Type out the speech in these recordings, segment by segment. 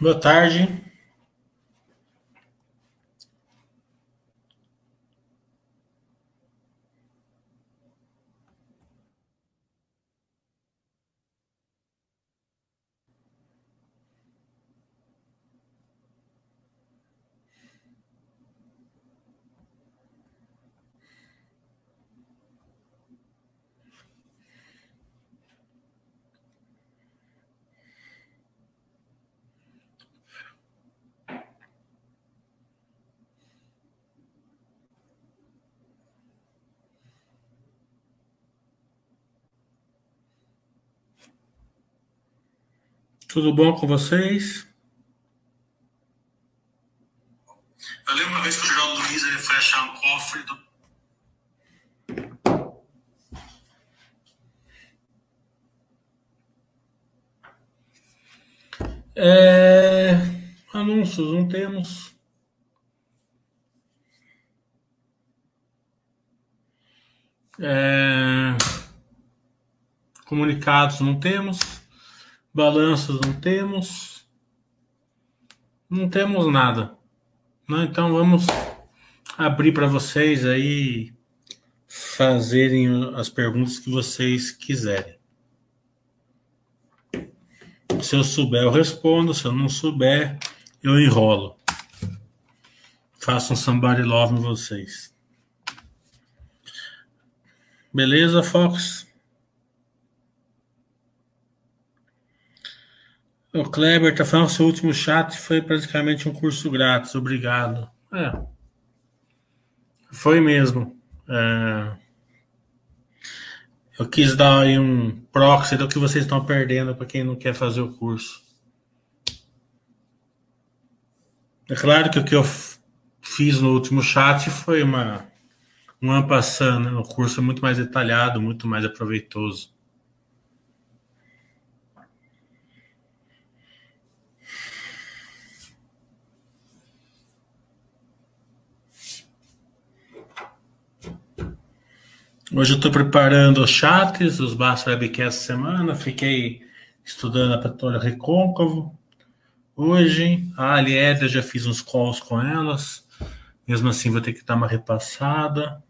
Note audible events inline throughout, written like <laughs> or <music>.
Boa tarde. Tudo bom com vocês? Eu lembro uma vez que o Geraldo Luiz ele foi achar um cofre do. É... Anúncios, não temos. É... Comunicados, não temos. Balanços, não temos. Não temos nada. Né? Então vamos abrir para vocês aí fazerem as perguntas que vocês quiserem. Se eu souber, eu respondo. Se eu não souber, eu enrolo. Faço um somebody love em vocês. Beleza, Fox? O Kleber tá falando que seu último chat foi praticamente um curso grátis. Obrigado. É. Foi mesmo. É... Eu quis dar aí um proxy do que vocês estão perdendo para quem não quer fazer o curso. É claro que o que eu fiz no último chat foi uma um ampassando, né? o curso é muito mais detalhado, muito mais aproveitoso. Hoje eu estou preparando os chats, os Bass Webcasts semana. Fiquei estudando a petróleo recôncavo. Hoje, a Alieda já fiz uns calls com elas. Mesmo assim, vou ter que dar uma repassada.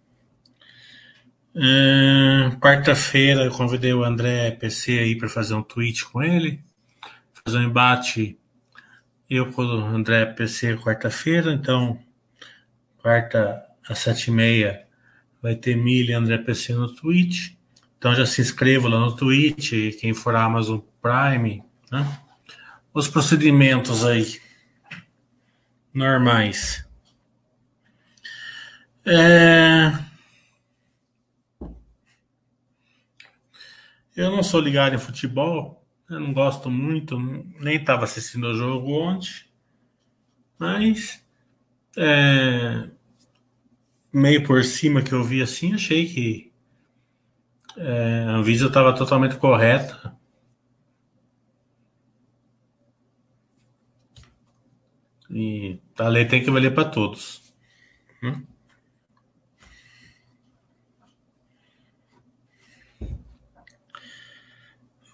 É, Quarta-feira, eu convidei o André PC aí para fazer um tweet com ele. Fazer um embate. Eu com o André PC quarta-feira. Então, quarta às sete e meia vai ter Mili e André PC no Twitch. Então já se inscreva lá no Twitch, quem for Amazon Prime, né? Os procedimentos aí normais. É... Eu não sou ligado em futebol, eu não gosto muito, nem estava assistindo o jogo ontem, mas é meio por cima que eu vi assim, achei que é, a Anvisa estava totalmente correta. E a lei tem que valer para todos. Hum?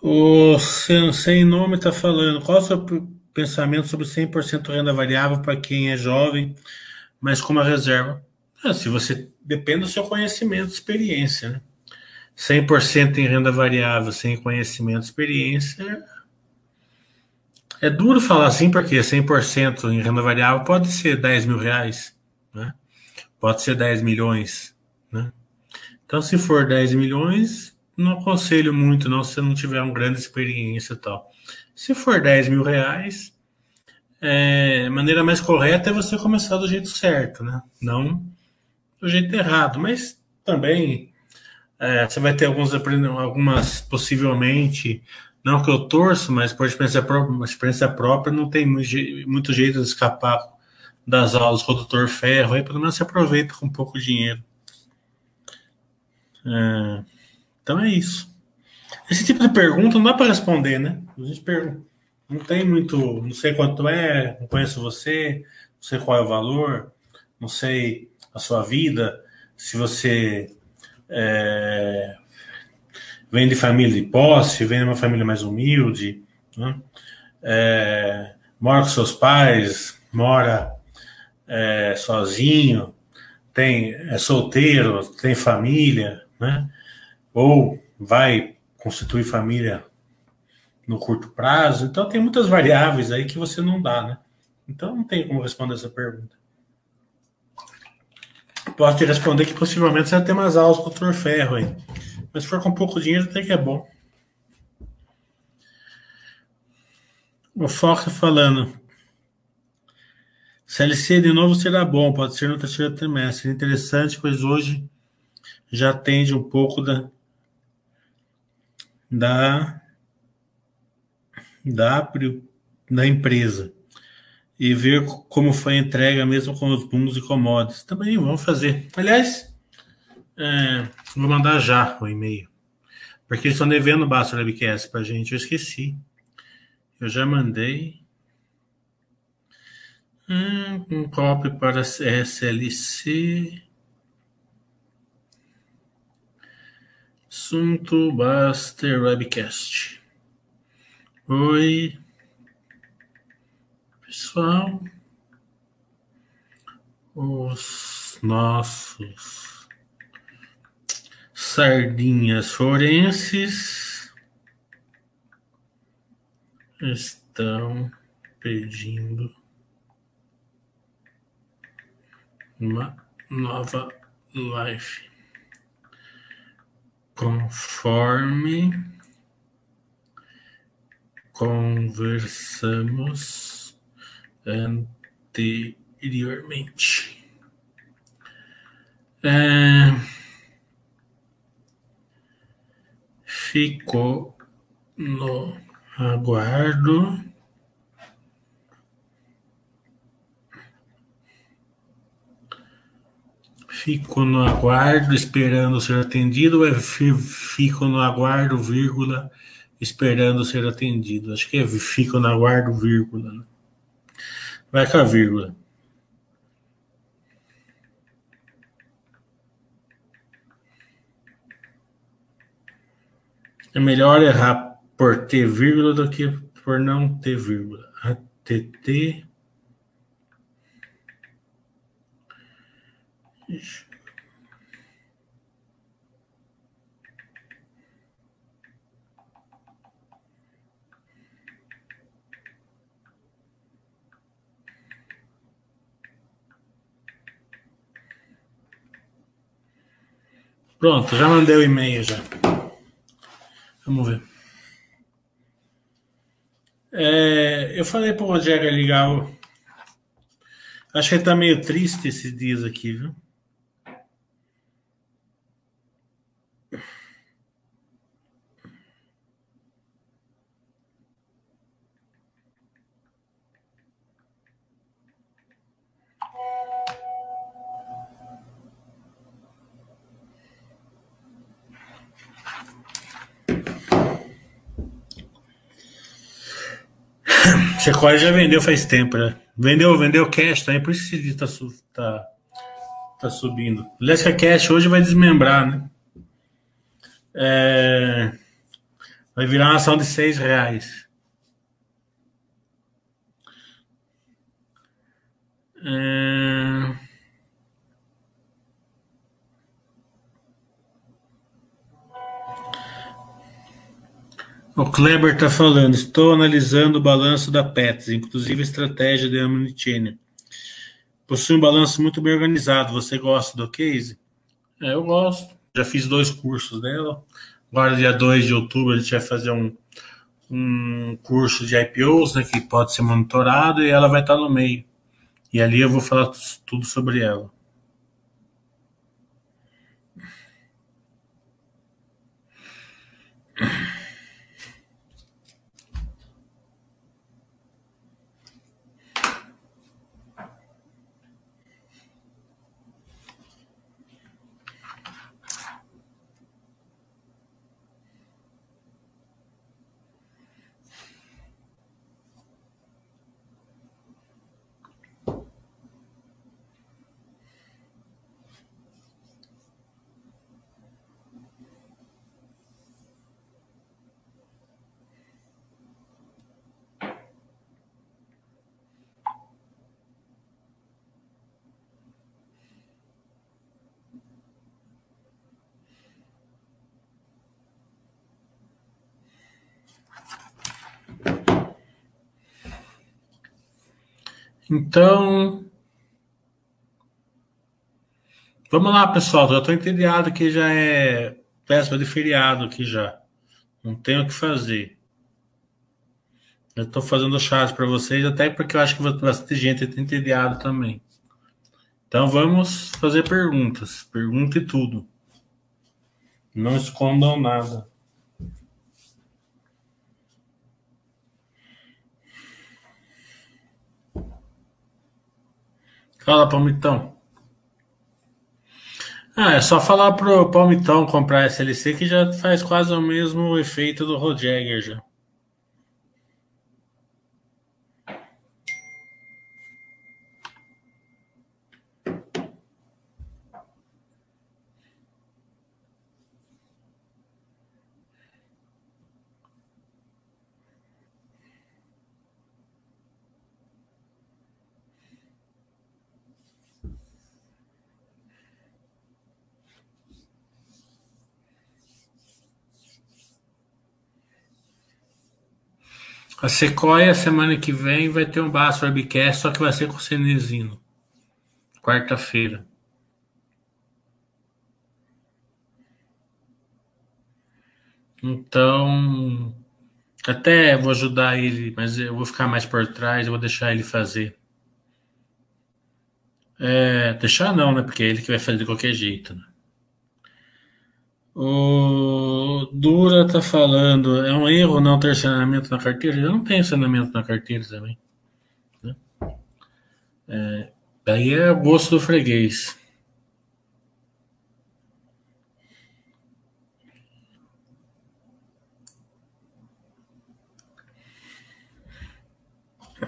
O Sem Nome está falando. Qual é o seu pensamento sobre 100% renda variável para quem é jovem, mas com uma reserva? Ah, se você depende do seu conhecimento, experiência, né? 100% em renda variável, sem conhecimento, experiência. É duro falar assim, porque 100% em renda variável pode ser 10 mil reais, né? Pode ser 10 milhões, né? Então, se for 10 milhões, não aconselho muito, não, se você não tiver uma grande experiência e tal. Se for 10 mil reais, é, a maneira mais correta é você começar do jeito certo, né? Não do jeito errado, mas também é, você vai ter alguns algumas possivelmente não que eu torço, mas por experiência própria, experiência própria não tem muito jeito de escapar das aulas com Ferro, aí pelo menos você aproveita com pouco dinheiro. É, então é isso. Esse tipo de pergunta não dá para responder, né? A gente pergunta, não tem muito, não sei quanto é, não conheço você, não sei qual é o valor, não sei a sua vida, se você é, vem de família de posse, vem de uma família mais humilde, né? é, mora com seus pais, mora é, sozinho, tem, é solteiro, tem família, né? Ou vai constituir família no curto prazo. Então tem muitas variáveis aí que você não dá, né? Então não tem como responder essa pergunta. Posso te responder que possivelmente você vai ter mais aulas com o Dr. Ferro aí. Mas se for com pouco dinheiro, até que é bom. O Fox falando. CLC de novo será bom, pode ser no terceiro trimestre. Interessante, pois hoje já atende um pouco da da da, da empresa e ver como foi a entrega mesmo com os booms e commodities. Também vamos fazer. Aliás, é, vou mandar já o e-mail. Porque eles estão devendo o Basta Webcast para a gente. Eu esqueci. Eu já mandei. Hum, um copy para SLC. Assunto Buster Webcast. Oi, pessoal. Os nossos sardinhas forenses estão pedindo uma nova live conforme conversamos anteriormente. É, ficou no aguardo. Fico no aguardo esperando ser atendido é fico no aguardo, vírgula, esperando ser atendido. Acho que é fico na guarda, vírgula. Né? Vai com a vírgula. É melhor errar por ter vírgula do que por não ter vírgula. ATT. Pronto, já mandei o e-mail já. Vamos ver. É, eu falei pro Rogério ligar o... Acho que ele tá meio triste esses dias aqui, viu? Sequoia já vendeu faz tempo, né? Vendeu, vendeu cash também, por isso que tá, tá, tá subindo. Aliás, que a cash hoje vai desmembrar, né? É, vai virar uma ação de seis reais. É, O Kleber está falando, estou analisando o balanço da Pets, inclusive a estratégia de Omnichannel. Possui um balanço muito bem organizado. Você gosta do case? É, eu gosto. Já fiz dois cursos dela. Agora, dia 2 de outubro, a gente vai fazer um, um curso de IPOs, né, que pode ser monitorado, e ela vai estar no meio. E ali eu vou falar tudo sobre ela. Então, vamos lá, pessoal. Já estou entediado que já é véspera de feriado aqui já. Não tenho o que fazer. Eu estou fazendo chás para vocês, até porque eu acho que bastante gente está entediado também. Então vamos fazer perguntas. Pergunte tudo. Não escondam nada. Fala, Palmitão. Ah, é só falar pro Palmitão comprar SLC que já faz quase o mesmo efeito do Rodjagger já. A Sequoia, semana que vem, vai ter um Baço Webcast, só que vai ser com o Cenezino. Quarta-feira. Então, até vou ajudar ele, mas eu vou ficar mais por trás, eu vou deixar ele fazer. É, deixar não, né? Porque é ele que vai fazer de qualquer jeito, né? O Dura tá falando, é um erro não ter saneamento na carteira? Eu não tenho saneamento na carteira também. Né? É, daí é gosto do freguês.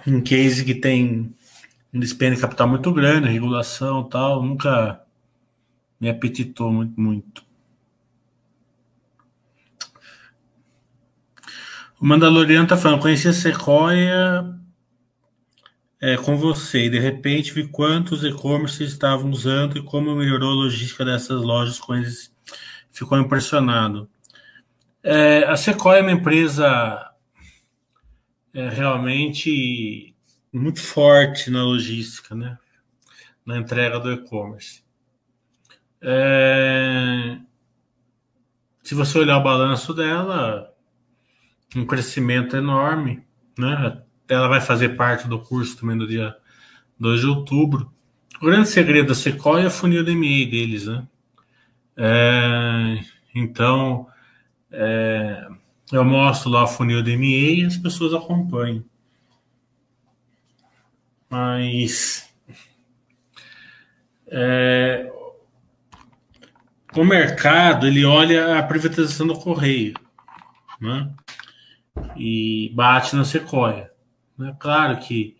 Um case que tem um dispêndio capital muito grande, regulação tal, nunca me apetitou muito. muito. O Mandaloriano tá falando, conheci a Sequoia é, com você e de repente vi quantos e-commerce estavam usando e como melhorou a logística dessas lojas com eles. Ficou impressionado. É, a Sequoia é uma empresa é, realmente muito forte na logística, né? na entrega do e-commerce. É, se você olhar o balanço dela, um crescimento enorme, né? Ela vai fazer parte do curso também do dia 2 de outubro. O grande segredo da Sequoia é o funil DMA deles, né? É, então, é, eu mostro lá o funil DMA e as pessoas acompanham. Mas é, o mercado ele olha a privatização do correio, né? E bate na Sequoia. Né? Claro que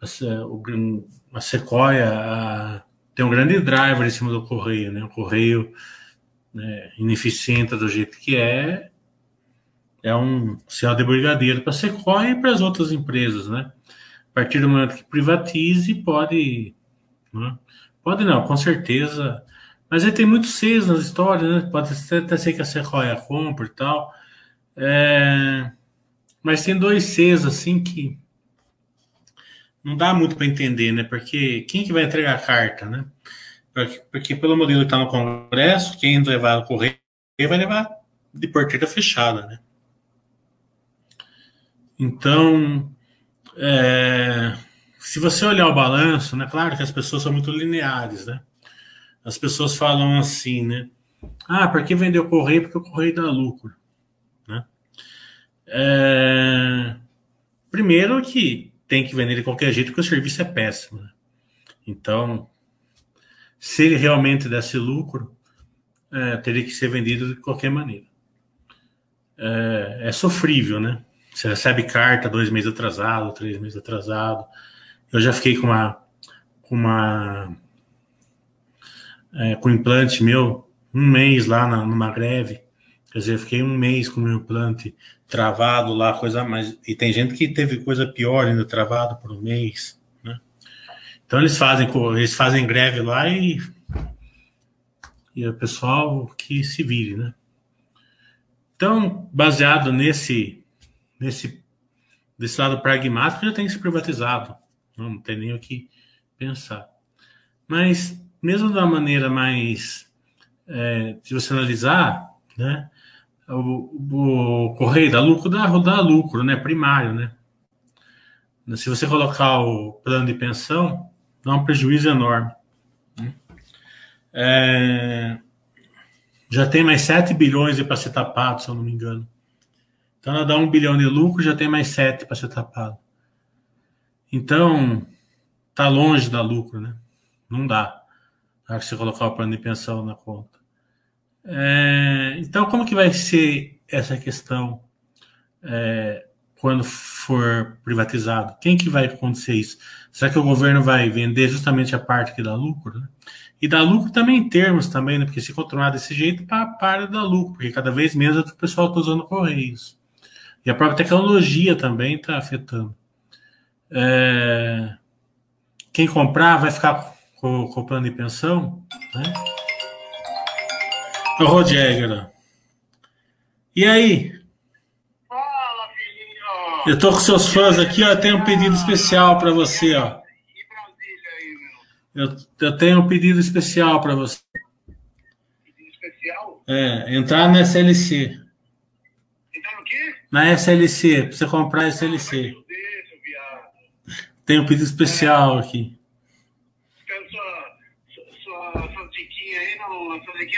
a, Sequoia tem um grande driver em cima do Correio, né? O Correio né, ineficiente do jeito que é, é um céu de brigadeiro para a Sequoia e para as outras empresas, né? A partir do momento que privatize, pode... Né? Pode não, com certeza... Mas aí tem muitos Cs nas histórias, né? Pode até ser que a Sequoia compre e tal. É... Mas tem dois Cs assim que não dá muito para entender, né? Porque quem que vai entregar a carta, né? Porque, porque pelo modelo que está no Congresso, quem levar o correio vai levar de porteira fechada, né? Então, é, se você olhar o balanço, né? Claro que as pessoas são muito lineares, né? As pessoas falam assim, né? Ah, por que vender o correio? Porque o correio dá lucro. É... Primeiro que tem que vender de qualquer jeito, porque o serviço é péssimo. Né? Então, se ele realmente desse lucro, é, teria que ser vendido de qualquer maneira. É, é, sofrível, né? Você recebe carta dois meses atrasado, três meses atrasado. Eu já fiquei com uma com uma é, com implante meu um mês lá na, numa greve. Quer dizer, eu fiquei um mês com o meu implante travado lá, coisa mais. E tem gente que teve coisa pior ainda travado por um mês, né? Então eles fazem, eles fazem greve lá e, e o pessoal que se vire, né? Então, baseado nesse, nesse desse lado pragmático, já tem que ser privatizado. Não tem nem o que pensar. Mas, mesmo da maneira mais. É, você analisar, né? O, o correio dá lucro, dá, dá lucro, né? Primário, né? Se você colocar o plano de pensão, dá um prejuízo enorme. Né? É, já tem mais 7 bilhões para ser tapado, se eu não me engano. Então ela dá um bilhão de lucro, já tem mais 7 para ser tapado. Então, tá longe da lucro, né? Não dá. Na hora que você colocar o plano de pensão na conta. É, então, como que vai ser essa questão é, quando for privatizado? Quem que vai acontecer isso? Será que o governo vai vender justamente a parte que dá lucro? Né? E dá lucro também em termos também, né? Porque se continuar desse jeito, para, para dar lucro, porque cada vez menos o pessoal está usando Correios. E a própria tecnologia também está afetando. É, quem comprar vai ficar com, com o plano de pensão, né? O Rodjegger. E aí? Fala, filhinho. Eu tô com seus fãs aqui, ó. Tem um pedido especial para você, ó. E Brasília aí, meu? Eu, eu tenho um pedido especial para você. Pedido especial? É, entrar na SLC. Então o quê? Na SLC, pra você comprar a SLC. Tem um pedido especial aqui. Quero sua, sua, sua, sua diquinha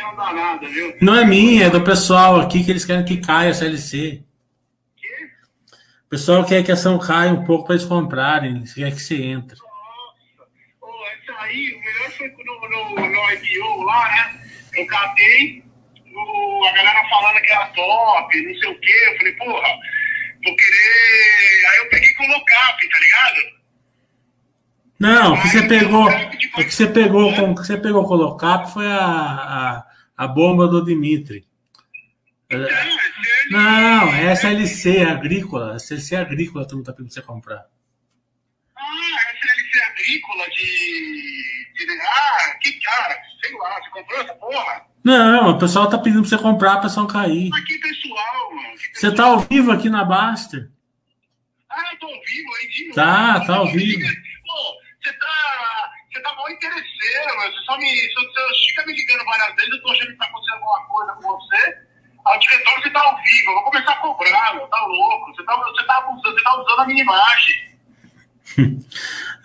não, dá nada, viu? Não é minha, é do pessoal aqui que eles querem que caia a. Quê? O pessoal quer que a ação caia um pouco para eles comprarem. Querem que você entre. Nossa. Ô, essa aí, o melhor foi no, no, no IPO lá, né? Eu catei o- a galera falando que era top, não sei o quê. Eu falei, porra, vou querer. Aí eu peguei colocap, tá ligado? Não, o que você pegou, o que você pegou, o que você pegou colocap foi a, a, a bomba do Dimitri. Ano- Não, é SLC agrícola, SLC agrícola, todo mundo tá pedindo você comprar. Ah, SLC agrícola de. de ah, que cara, sei lá, você comprou essa porra? Não, o pessoal tá pedindo pra você comprar pra ação cair. Mas que pessoal, mano. que Você pessoal. tá ao vivo aqui na Baster. Ah, eu tô ao vivo aí de novo. Tá, tá ao vivo. Você tá. Você tá mal interesseiro, meu. Você só me. Você, fica me ligando várias vezes, eu tô achando que tá acontecendo alguma coisa com você. Ao diretor, você tá ao vivo. Eu vou começar a cobrar, meu. Tá louco. Você tá, você tá abusando, você tá usando a minha imagem. <laughs>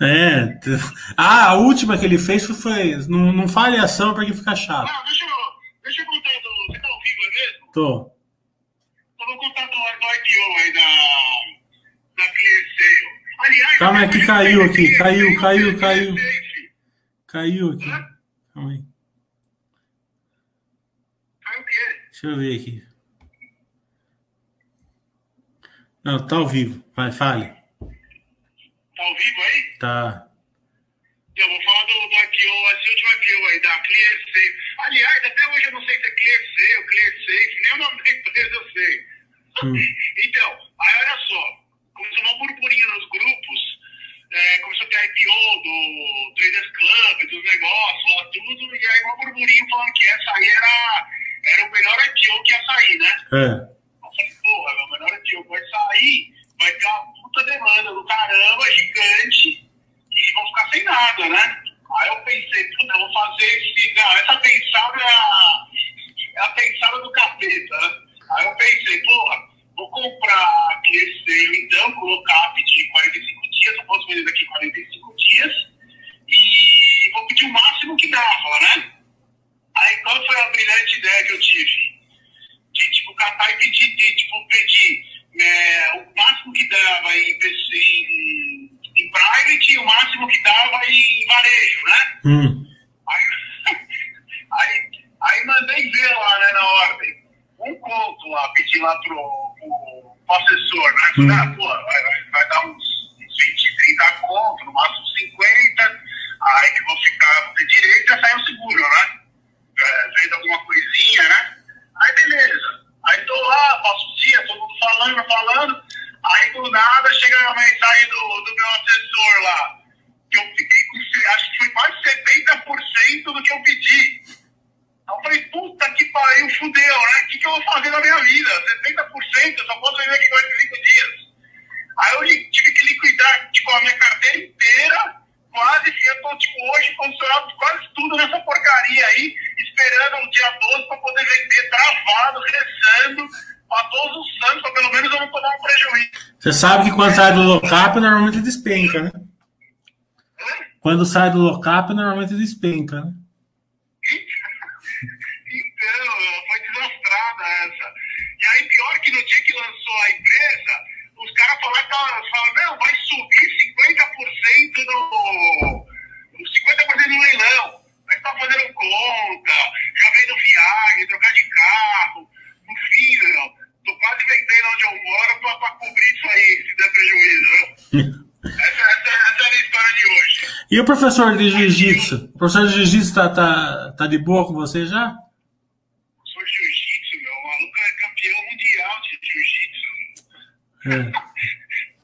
É. Ah, a última que ele fez foi. Não, não fale ação porque fica chato. Não, deixa eu. Deixa eu contar do. Você tá ao vivo, é mesmo? Tô. Eu vou contar do, do IPO aí da. Da Clear Sale. Aliás, Calma aí, que caiu aqui, caiu, caiu, caiu. Caiu aqui. Calma aí. Caiu o quê? Deixa eu ver aqui. Não, tá ao vivo. Vai, fale. Tá ao vivo aí? Tá. Eu vou falar do, do IPO, esse último IPO aí, da Clear Safe. Aliás, até hoje eu não sei se é Clear Safe ou Clear Safe, nem o nome da empresa eu sei. Hum. <laughs> Então, aí olha só, começou uma burburinho nos grupos, é, começou a ter IPO do Traders Club, dos negócios, lá tudo, e aí uma burburinho falando que essa aí era, era o melhor IPO que ia sair, né? É. Eu falei, porra, meu melhor IPO vai sair, vai ter uma puta demanda do caramba, gigante, e vão ficar sem nada, né? Aí eu pensei, puta, eu vou fazer esse. Não, essa pensada 嗯。Você sabe que quando sai do lockup, normalmente despenca, né? Quando sai do lockup, normalmente despenca, né? Então, foi desastrada essa. E aí, pior que no dia que lançou a empresa, os caras falaram, que- falaram, não, vai subir 50% no. 50% no leilão. Mas tá fazendo conta, já vendo viagem, trocar de carro. No fim, meu, tô quase vendendo onde eu moro pra, pra cobrir isso aí, se der prejuízo. viu? Essa, essa, essa é a minha história de hoje. E o professor de jiu-jitsu? O professor de jiu-jitsu tá, tá, tá de boa com você já? Sou jiu-jitsu, meu. O maluco é campeão mundial de jiu-jitsu. É.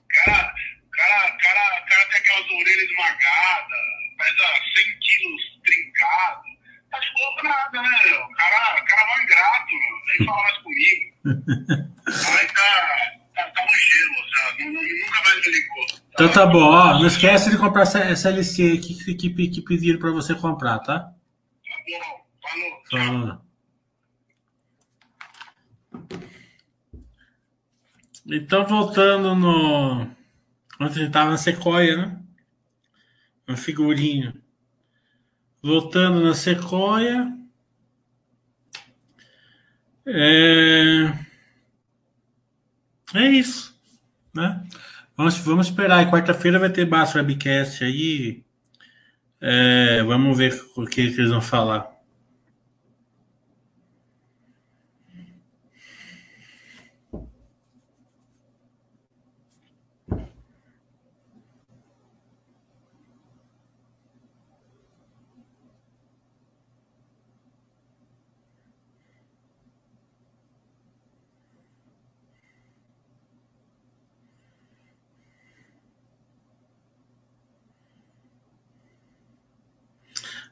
cara, cara, cara, cara tem aquelas orelhas esmagadas, pesa 100 quilos trincado. Tá de boa pra nada, né, meu? O cara, o cara é mal ingrato, meu. Nem fala mais comigo. Aí tá, tá, tá no gelo, já. Nu- nu- Nunca mais me ligou. Então tá bom, ó. Não esquece de comprar essa SLC que, que, que, pediram pra você comprar, tá? Tá bom, falou. Então, voltando no. Ontem gente tava na Sequoia, né? Uma figurinha. Voltando na Sequoia. É, é isso, né? Vamos, vamos esperar. Quarta-feira vai ter Baixo Webcast aí. É, vamos ver o que, que eles vão falar.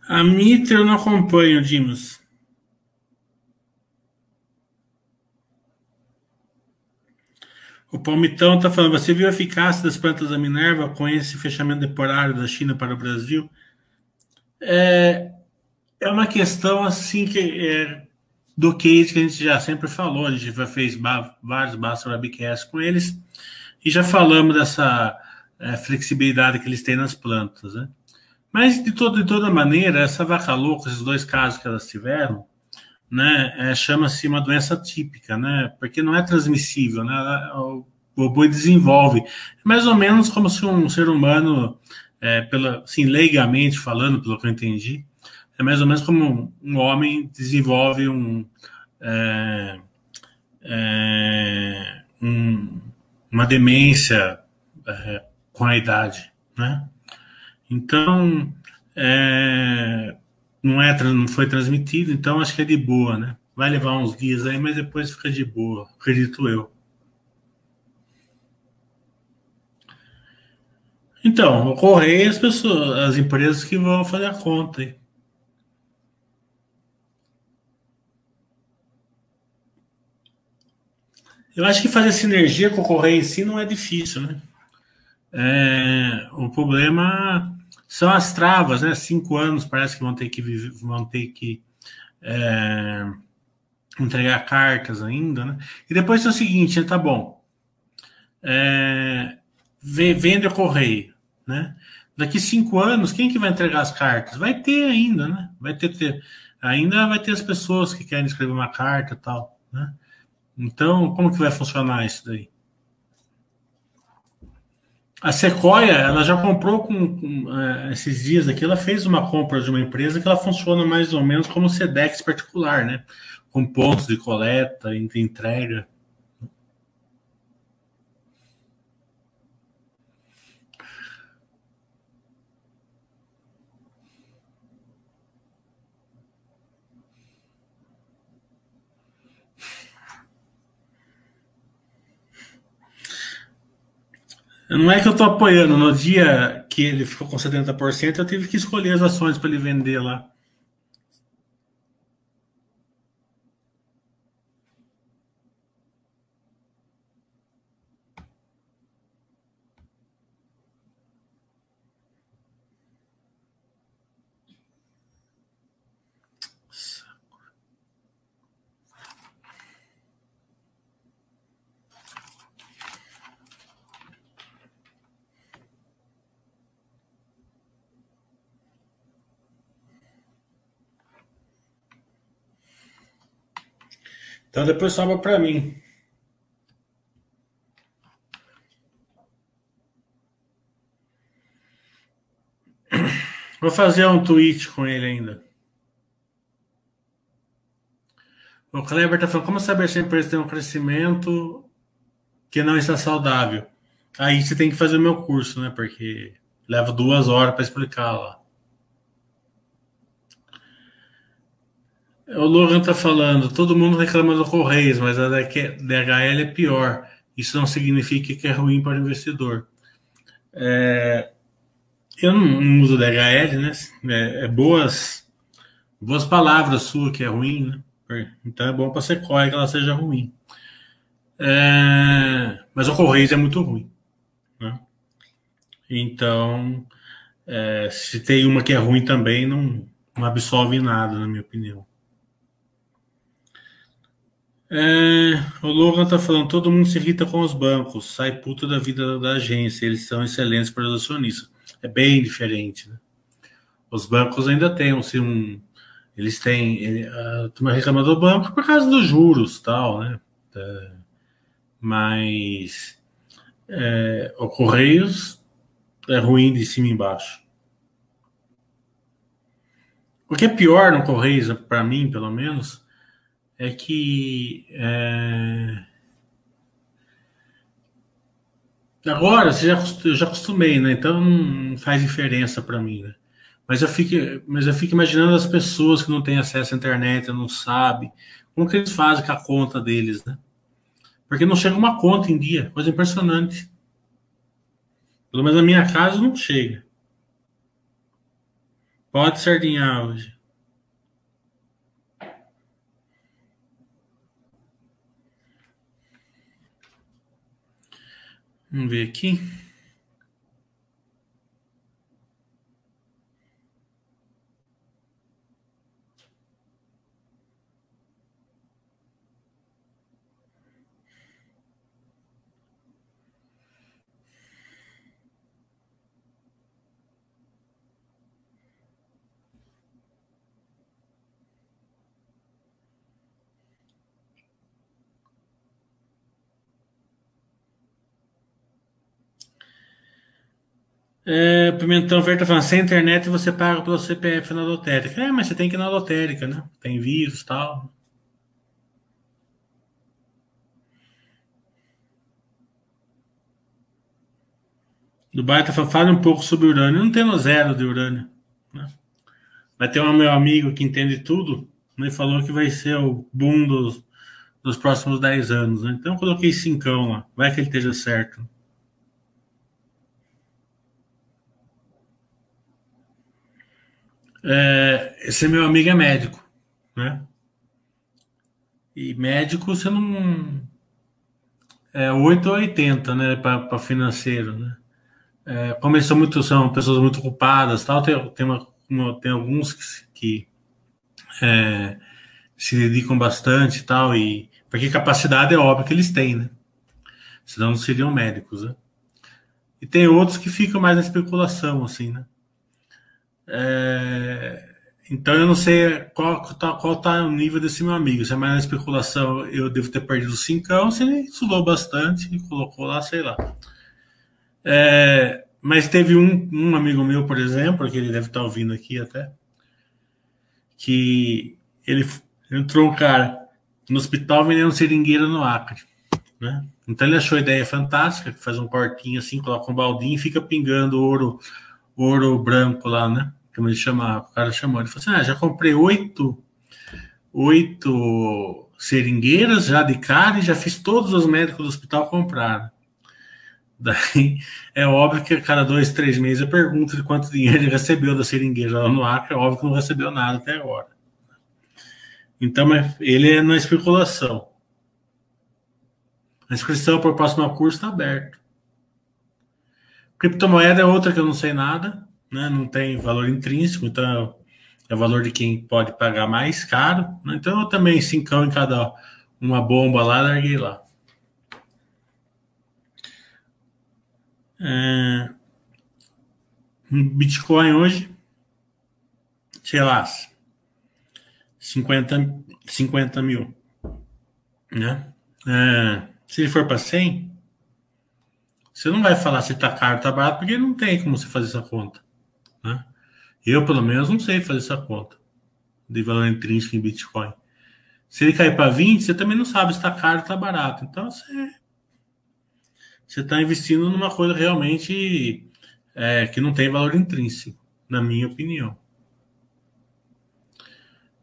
A Mitra eu não acompanho, Dimos. O Palmitão está falando, você viu a eficácia das plantas da Minerva com esse fechamento temporário da China para o Brasil? É, é uma questão assim que é, do case que a gente já sempre falou, a gente já fez vários Basta Webcasts com eles e já falamos dessa é, flexibilidade que eles têm nas plantas, né? Mas de, todo, de toda maneira, essa vaca louca, esses dois casos que elas tiveram, né, é, chama-se uma doença típica, né, porque não é transmissível, né, o, o boi desenvolve, é mais ou menos como se um ser humano, é, pela, assim, leigamente falando, pelo que eu entendi, é mais ou menos como um, um homem desenvolve um, é, é, um uma demência é, com a idade, né? Então, é, não, é, não foi transmitido, então acho que é de boa, né? Vai levar uns dias aí, mas depois fica de boa, acredito eu. Então, o correio as pessoas, as empresas que vão fazer a conta aí. Eu acho que fazer sinergia com o correio em si não é difícil, né? É, o problema são as travas, né? Cinco anos parece que vão ter que vão ter que é, entregar cartas ainda, né? E depois é o seguinte, tá bom? É, vende o correio, né? Daqui cinco anos, quem que vai entregar as cartas? Vai ter ainda, né? Vai ter, ter ainda vai ter as pessoas que querem escrever uma carta tal, né? Então, como que vai funcionar isso daí? A Sequoia, ela já comprou com, com é, esses dias aqui, ela fez uma compra de uma empresa que ela funciona mais ou menos como Sedex particular, né? Com pontos de coleta, entrega. Não é que eu estou apoiando. No dia que ele ficou com 70%, eu tive que escolher as ações para ele vender lá. Então depois sobra para mim. Vou fazer um tweet com ele ainda. O Kleber está falando, como saber se a empresa tem um crescimento que não está saudável? Aí você tem que fazer o meu curso, né? Porque leva duas horas para explicar lá. O Logan está falando, todo mundo reclama do Correios, mas a DHL é pior. Isso não significa que é ruim para o investidor. É, eu não uso DHL, né? É, é, boas, boas palavras sua que é ruim, né? Então é bom para corre que ela seja ruim. É, mas o Correios é muito ruim. Né? Então, é, se tem uma que é ruim também, não, não absolve nada, na minha opinião. É, o Logan tá falando, todo mundo se irrita com os bancos, sai puta da vida da agência, eles são excelentes para os acionistas. É bem diferente, né? Os bancos ainda têm assim, um, eles têm, ele, a turma reclama do banco por causa dos juros, tal, né? É, mas é, o Correios é ruim de cima e embaixo. O que é pior no Correios, para mim, pelo menos, é que é... agora já, eu já acostumei, né? Então não faz diferença para mim, né? Mas eu fico, mas eu fico imaginando as pessoas que não têm acesso à internet, não sabem como que eles fazem com a conta deles, né? Porque não chega uma conta em dia, coisa impressionante. Pelo menos na minha casa não chega. Pode sardinhar hoje. Vamos ver aqui. É, Pimentão Verde tá falando, sem internet você paga pelo CPF na lotérica. É, mas você tem que ir na lotérica, né? Tem vírus e tal. Dubai tá falando, fale um pouco sobre urânio. Não tenho zero de urânio. Né? Vai ter um meu amigo que entende tudo, né? Falou que vai ser o boom dos, dos próximos 10 anos. Né? Então eu coloquei cincão lá. Vai que ele esteja certo. É, esse meu amigo é médico, né? E médico você não. É 8 ou 80, né? Para financeiro, né? É, como eles são, muito, são pessoas muito ocupadas, tal, tem, tem, uma, tem alguns que, que é, se dedicam bastante tal, e, porque capacidade é óbvio que eles têm, né? Senão não seriam médicos, né? E tem outros que ficam mais na especulação, assim, né? É, então eu não sei qual está qual tá o nível desse meu amigo. Se é mais na especulação, eu devo ter perdido 5 se ele estudou bastante e colocou lá, sei lá. É, mas teve um, um amigo meu, por exemplo, que ele deve estar tá ouvindo aqui até, que ele entrou um cara no hospital vendendo seringueira no Acre. Né? Então ele achou a ideia fantástica, que faz um cortinho assim, coloca um baldinho e fica pingando ouro, ouro branco lá, né? Como ele chama, o cara chamou, ele falou assim: ah, já comprei oito, oito seringueiras já de cara e já fiz todos os médicos do hospital comprar. <laughs> Daí é óbvio que a cada dois, três meses eu pergunto de quanto dinheiro ele recebeu da seringueira lá no Acre, é óbvio que não recebeu nada até agora. Então, ele é na especulação. A inscrição para o próximo curso está aberto. Criptomoeda é outra que eu não sei nada né? não tem valor intrínseco, então é o valor de quem pode pagar mais caro. Né? Então eu também cincão em cada uma bomba lá, larguei lá. É... Bitcoin hoje, sei lá, 50, 50 mil. Né? É, se ele for para 100, você não vai falar se está caro ou está barato, porque não tem como você fazer essa conta. Eu, pelo menos, não sei fazer essa conta de valor intrínseco em Bitcoin. Se ele cair para 20, você também não sabe se está caro ou está barato. Então, você você está investindo numa coisa realmente é, que não tem valor intrínseco, na minha opinião.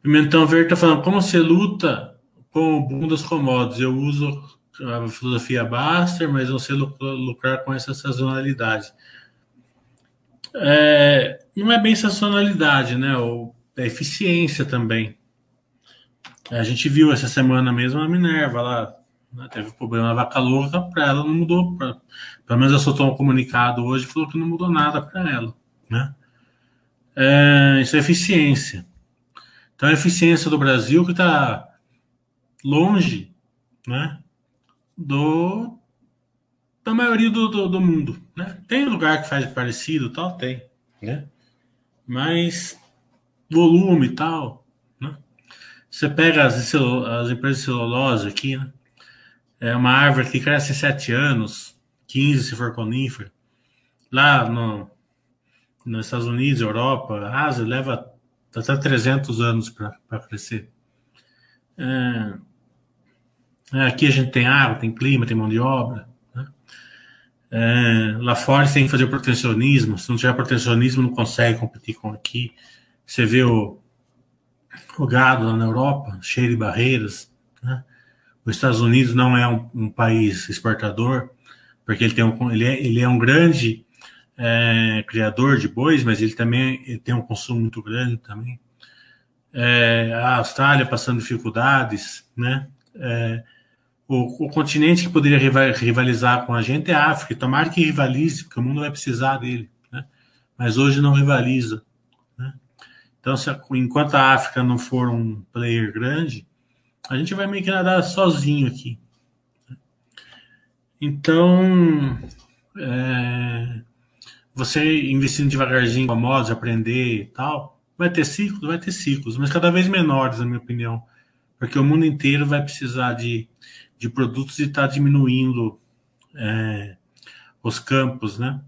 Pimentão Verde está falando, como você luta com o boom das commodities? Eu uso a filosofia Baster, mas não sei lucrar com essa sazonalidade. É, não é bem sazonalidade, né? Ou é eficiência também. A gente viu essa semana mesmo a Minerva lá, né? teve problema na vaca louca, para ela não mudou. Pra, pelo menos eu soltou um comunicado hoje falou que não mudou nada para ela. Né? É, isso é eficiência. Então, a eficiência do Brasil que está longe né, do, da maioria do, do, do, mundo. Né? Tem lugar que faz parecido tal, tem. Né? Mas volume e tal. Né? Você pega as, as empresas de celulose aqui, né? é uma árvore que cresce em 7 anos, 15 se for conífera. Lá no, nos Estados Unidos, Europa, Ásia, leva até 300 anos para crescer. É, é, aqui a gente tem água, tem clima, tem mão de obra. É, lá fora você tem que fazer protecionismo. Se não tiver protecionismo, não consegue competir com aqui. Você vê o, o gado lá na Europa, cheio de barreiras. Né? Os Estados Unidos não é um, um, país exportador, porque ele, tem um, ele, é, ele é um grande é, criador de bois, mas ele também ele tem um consumo muito grande também. É, a Austrália passando dificuldades, né? É, o, o, continente que poderia rivalizar com a gente é a África. Tomara que rivalize, porque o mundo vai precisar dele. Né? Mas hoje não rivaliza. Né? Então, se, enquanto a África não for um player grande, a gente vai meio que nadar sozinho aqui. Então, é, você investindo devagarzinho com modos, aprender e tal, vai ter ciclos, vai ter ciclos, mas cada vez menores, na minha opinião, porque o mundo inteiro vai precisar de, de produtos e está diminuindo é, os campos, né?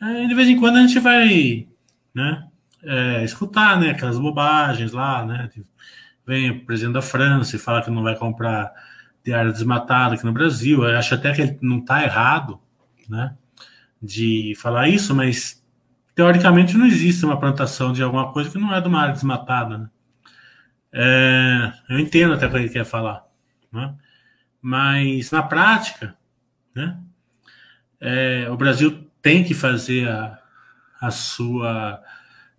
É, de vez em quando a gente vai, né, é, escutar, né, aquelas bobagens lá, né? Vem o presidente da França e fala que não vai comprar de área desmatada aqui no Brasil. Eu acho até que ele não está errado, né? de falar isso, mas teoricamente não existe uma plantação de alguma coisa que não é de uma área desmatada. Né? É, eu entendo até o que ele quer falar, né? Mas na prática, né, é, o Brasil tem que fazer a, a sua,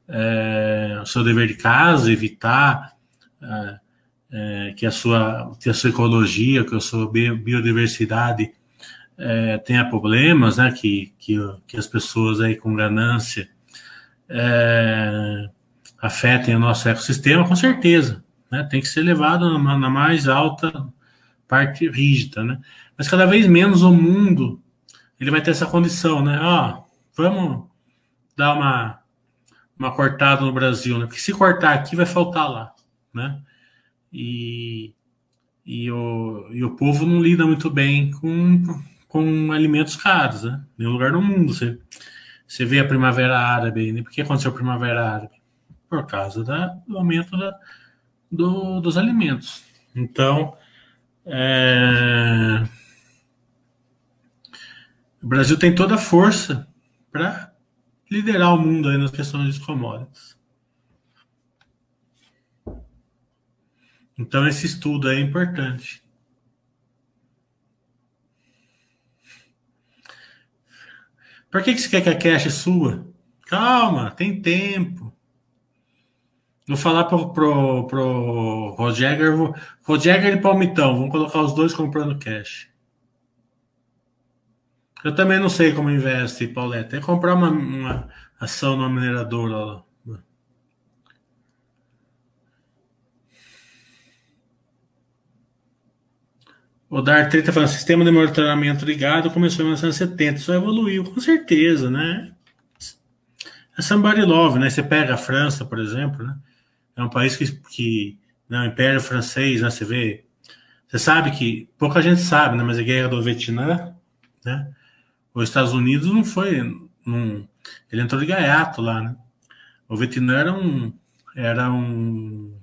é, o seu dever de casa, evitar é, é, que, a sua, que a sua ecologia, que a sua biodiversidade é, tenha problemas, né, que, que, que as pessoas aí com ganância é, afetem o nosso ecossistema, com certeza, né, tem que ser levado na, na, mais alta parte rígida, né, mas cada vez menos o mundo ele vai ter essa condição, né, ó, vamos dar uma, uma cortada no Brasil, né, porque se cortar aqui vai faltar lá, né, e, e, o, e o povo não lida muito bem com com alimentos caros, né? Nenhum lugar do mundo. Você, você vê a Primavera Árabe. Né? Por que aconteceu a Primavera Árabe? Por causa da, do aumento da, do, dos alimentos. Então, é... o Brasil tem toda a força para liderar o mundo aí nas questões de commodities. Então, esse estudo é importante. Por que, que você quer que a cache sua? Calma, tem tempo. Vou falar pro, pro, pro Roger, Roger e Palmitão, vamos colocar os dois comprando cash. Eu também não sei como investe, Pauleta. É comprar uma, uma ação numa mineradora lá. O Dar 30 falando, sistema de monitoramento ligado começou em 1970, só evoluiu, com certeza, né? É somebody love, né? Você pega a França, por exemplo, né? É um país que, que né, o Império Francês, né? Você vê, Você sabe que pouca gente sabe, né? Mas a guerra do Vietnã, né? Os Estados Unidos não foi, não, ele entrou de gaiato lá, né? O Vietnã era um, era um,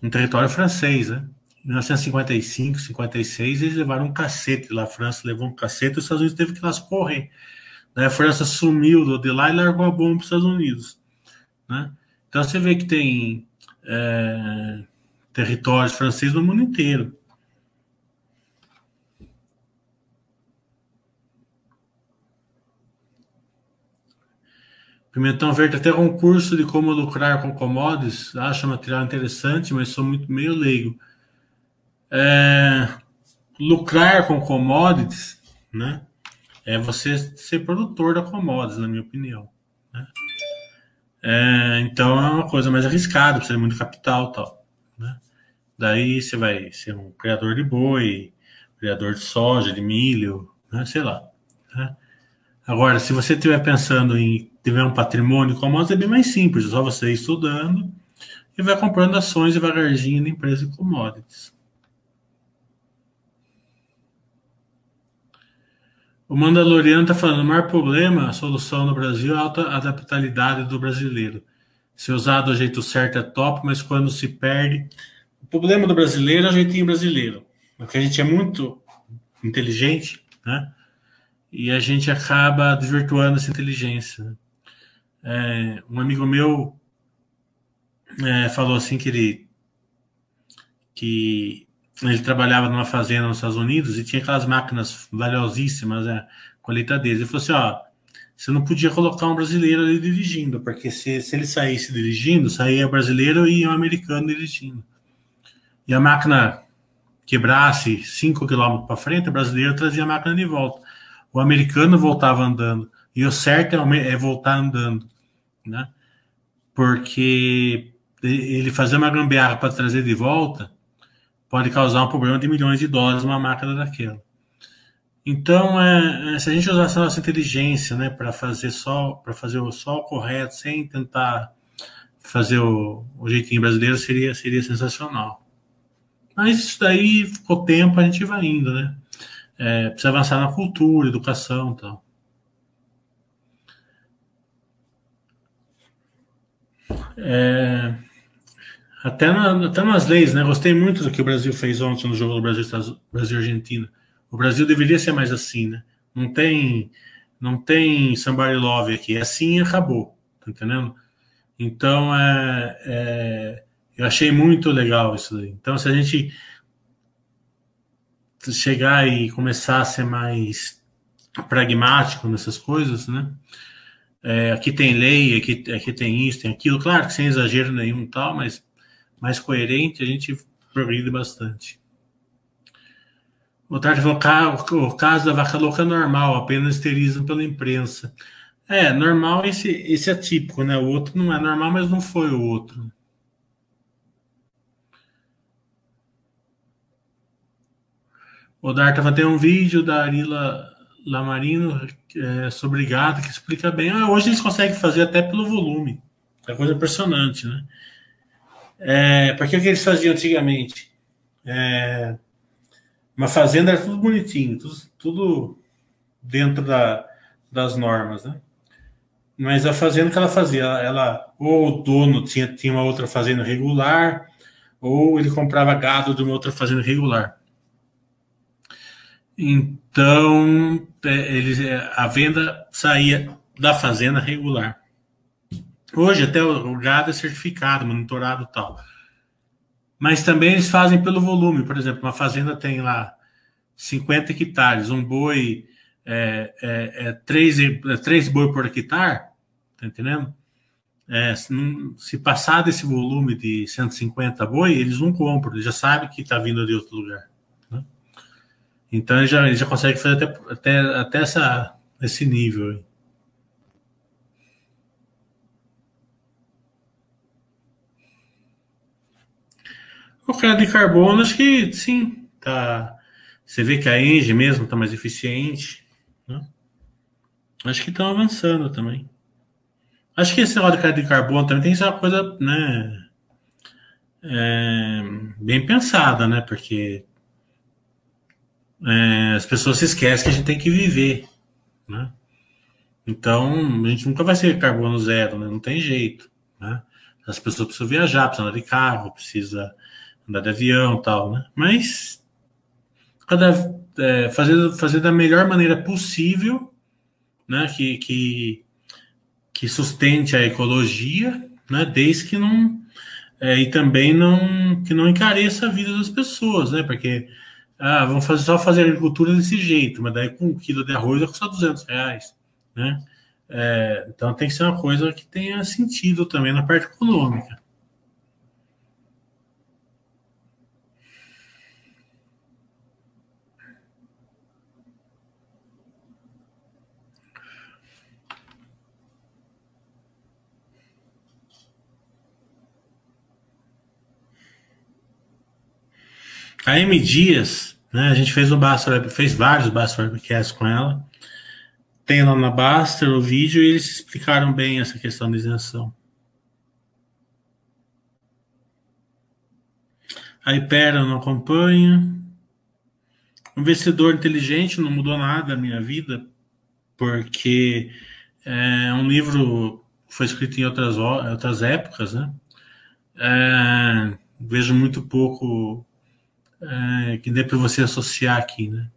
um território francês, né? Em 1955, 56, eles levaram um cacete lá. A França levou um cacete e os Estados Unidos teve que lá correr. Né? A França sumiu de lá e largou a bomba para os Estados Unidos. Né? Então você vê que tem é, territórios franceses no mundo inteiro. Pimentão Verde até um curso de como lucrar com commodities. Acho material interessante, mas sou muito meio leigo. É, lucrar com commodities, né? É você ser produtor da commodities, na minha opinião. Né? É, então é uma coisa mais arriscada, precisa de muito capital tal. Né? Daí você vai ser um criador de boi, criador de soja, de milho, né? sei lá. Né? Agora, se você estiver pensando em tiver um patrimônio como é bem mais simples, é só você ir estudando e vai comprando ações devagarzinho na empresa de commodities. O Mandaloriano está falando: o maior problema, a solução no Brasil é a alta adaptabilidade do brasileiro. Se usado do jeito certo é top, mas quando se perde, o problema do brasileiro é o jeitinho brasileiro. Porque a gente é muito inteligente, né? E a gente acaba desvirtuando essa inteligência. Né? É, um amigo meu é, falou assim que ele que ele trabalhava numa fazenda nos Estados Unidos e tinha aquelas máquinas valiosíssimas, né, colheitadeiras. Ele falou assim, ó, você não podia colocar um brasileiro ali dirigindo, porque se, se ele saísse dirigindo, saía brasileiro e um americano dirigindo e a máquina quebrasse 5 km para frente, o brasileiro trazia a máquina de volta. O americano voltava andando. E o certo é, é voltar andando, né? Porque ele fazer uma gambiarra para trazer de volta pode causar um problema de milhões de dólares uma máquina daquela. Então, é, é se a gente usasse a nossa inteligência, né, para fazer só para fazer o o correto, sem tentar fazer o, o jeitinho brasileiro, seria seria sensacional. Mas isso daí, o tempo, a gente vai indo, né? É, precisa avançar na cultura, educação e tal. É, até, na, até nas leis, né? Gostei muito do que o Brasil fez ontem no jogo do Brasil, Brasil Argentina. O Brasil deveria ser mais assim, né? Não tem, não tem somebody love aqui. É assim e acabou, tá entendendo? Então, é, é eu achei muito legal isso daí. Então, se a gente chegar e começar a ser mais pragmático nessas coisas, né? É, aqui tem lei, aqui, aqui tem isso, tem aquilo, claro que sem exagero nenhum tal, mas mais coerente, a gente progride bastante. O Tarde falou, o caso da vaca louca é normal, apenas esterismo pela imprensa. É, normal esse, esse é típico, né? O outro não é normal, mas não foi o outro. O Dar tava tem um vídeo da Arila Lamarino é, sobre gado que explica bem. Ah, hoje eles conseguem fazer até pelo volume. É coisa impressionante, né? É, porque o que eles faziam antigamente? É, uma fazenda era tudo bonitinho, tudo, tudo dentro da, das normas, né? Mas a fazenda que ela fazia, ela ou o dono tinha, tinha uma outra fazenda regular, ou ele comprava gado de uma outra fazenda regular. Então, é, eles, é, a venda saía da fazenda regular. Hoje, até o gado é certificado, monitorado tal. Mas também eles fazem pelo volume. Por exemplo, uma fazenda tem lá 50 hectares, um boi é, é, é três, é três boi por hectare, tá entendendo? É, se, se, passar desse volume de 150 boi, eles não compram, eles já sabem que está vindo de outro lugar. Então ele já, ele já consegue fazer até, até, até essa, esse nível. Aí. Crédito de carbono, acho que sim, tá. Você vê que a Engie mesmo está mais eficiente. Né? Acho que estão avançando também. Acho que esse negócio de carbono também tem uma coisa, né? é, bem pensada, né? Porque é, as pessoas se esquecem que a gente tem que viver, né? Então, a gente nunca vai ser carbono zero, né? Não tem jeito, né? As pessoas precisam viajar, precisam andar de carro, precisa andar de avião tal, né? Mas cada, é, fazer, fazer da melhor maneira possível, né? Que, que, que sustente a ecologia, né? Desde que não é, e também não que não encareça a vida das pessoas, né? Porque ah, vamos fazer, só fazer agricultura desse jeito, mas daí com um quilo de arroz vai custar 200 reais, né? É, então tem que ser uma coisa que tenha sentido também na parte econômica. A M Dias, né, a gente fez um Basta fez vários Basta Webcasts com ela. Tem lá na Baster o vídeo e eles explicaram bem essa questão da isenção. A Hypera não acompanha. Investidor inteligente não mudou nada na minha vida, porque é um livro foi escrito em outras, outras épocas, né? É, vejo muito pouco é, que dê para você associar aqui, né?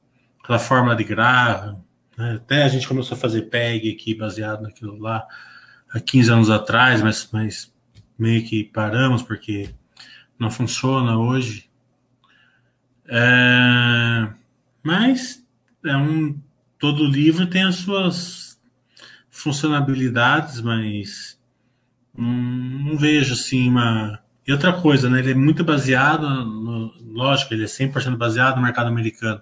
Aquela forma de grava, né? até a gente começou a fazer PEG aqui baseado naquilo lá há 15 anos atrás, mas, mas meio que paramos porque não funciona hoje. É, mas é um todo livro tem as suas funcionalidades, mas não, não vejo assim uma e outra coisa, né? Ele é muito baseado, no, lógico, ele é 100% baseado no mercado americano.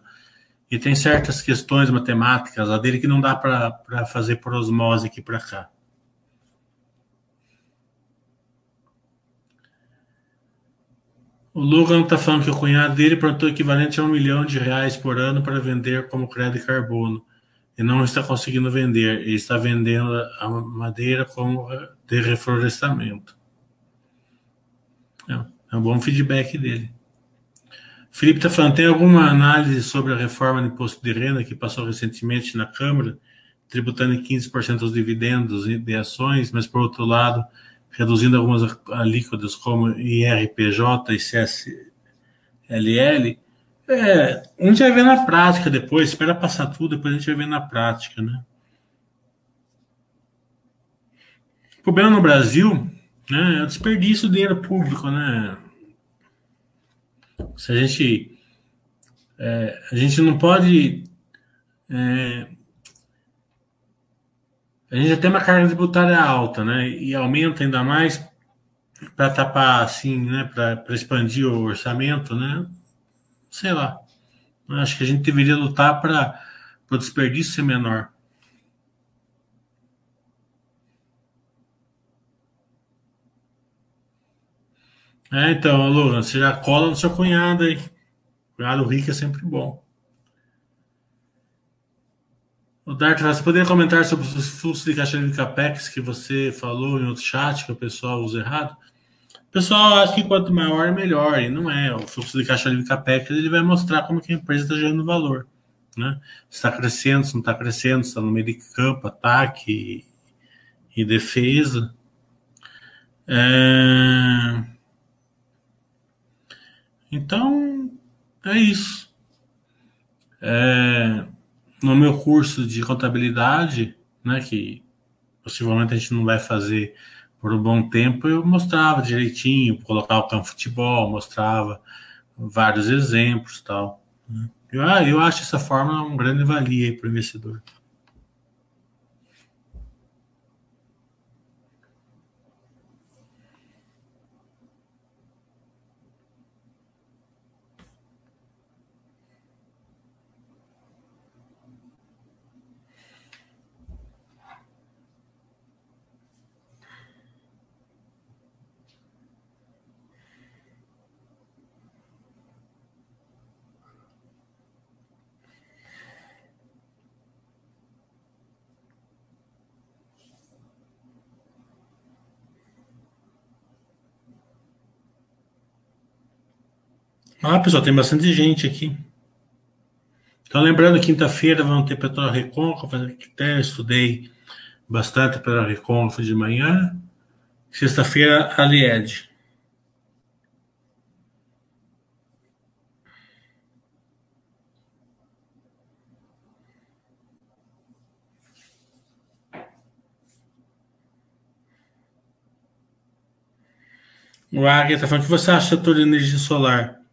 E tem certas questões matemáticas a dele que não dá para fazer por osmose aqui para cá. O Logan está falando que o cunhado dele plantou equivalente a um milhão de reais por ano para vender como crédito carbono. E não está conseguindo vender. Ele está vendendo a madeira como de reflorestamento. É, um bom feedback dele. Felipe está falando, tem alguma análise sobre a reforma do imposto de renda que passou recentemente na Câmara, tributando em 15% os dividendos de ações, mas, por outro lado, reduzindo algumas alíquotas como IRPJ e CSLL? É, a gente vai ver na prática depois, espera passar tudo, depois a gente vai ver na prática, né? O problema no Brasil é o desperdício do dinheiro público, né? Se a gente. É, a gente não pode. É, a gente já tem uma carga tributária alta, né? E aumenta ainda mais para tapar, assim, né? Para expandir o orçamento, né? Sei lá. Acho que a gente deveria lutar para o desperdício ser menor. É, então, Logan, você já cola no seu cunhado aí. Cunhado rico é sempre bom. O Dart, você poderia comentar sobre o fluxo de caixa de CAPEX que você falou em outro chat que o pessoal usa errado? O pessoal acha que quanto maior, melhor. E não é. O fluxo de caixa de CAPEX ele vai mostrar como que a empresa está gerando valor. Né? Se está crescendo, se não está crescendo, se está no meio de campo, ataque e, e defesa. É... Então, é isso. É, no meu curso de contabilidade, né, que possivelmente a gente não vai fazer por um bom tempo, eu mostrava direitinho, colocava o campo futebol, mostrava vários exemplos tal. Né. Eu, ah, eu acho essa forma um grande valia para o investidor. Ah, pessoal, tem bastante gente aqui. Então, lembrando, quinta-feira vão ter Petróleo Recôncavo, até estudei bastante Petróleo Recôncavo de manhã. Sexta-feira, a Lied. O Águia está falando o que você acha do de energia solar?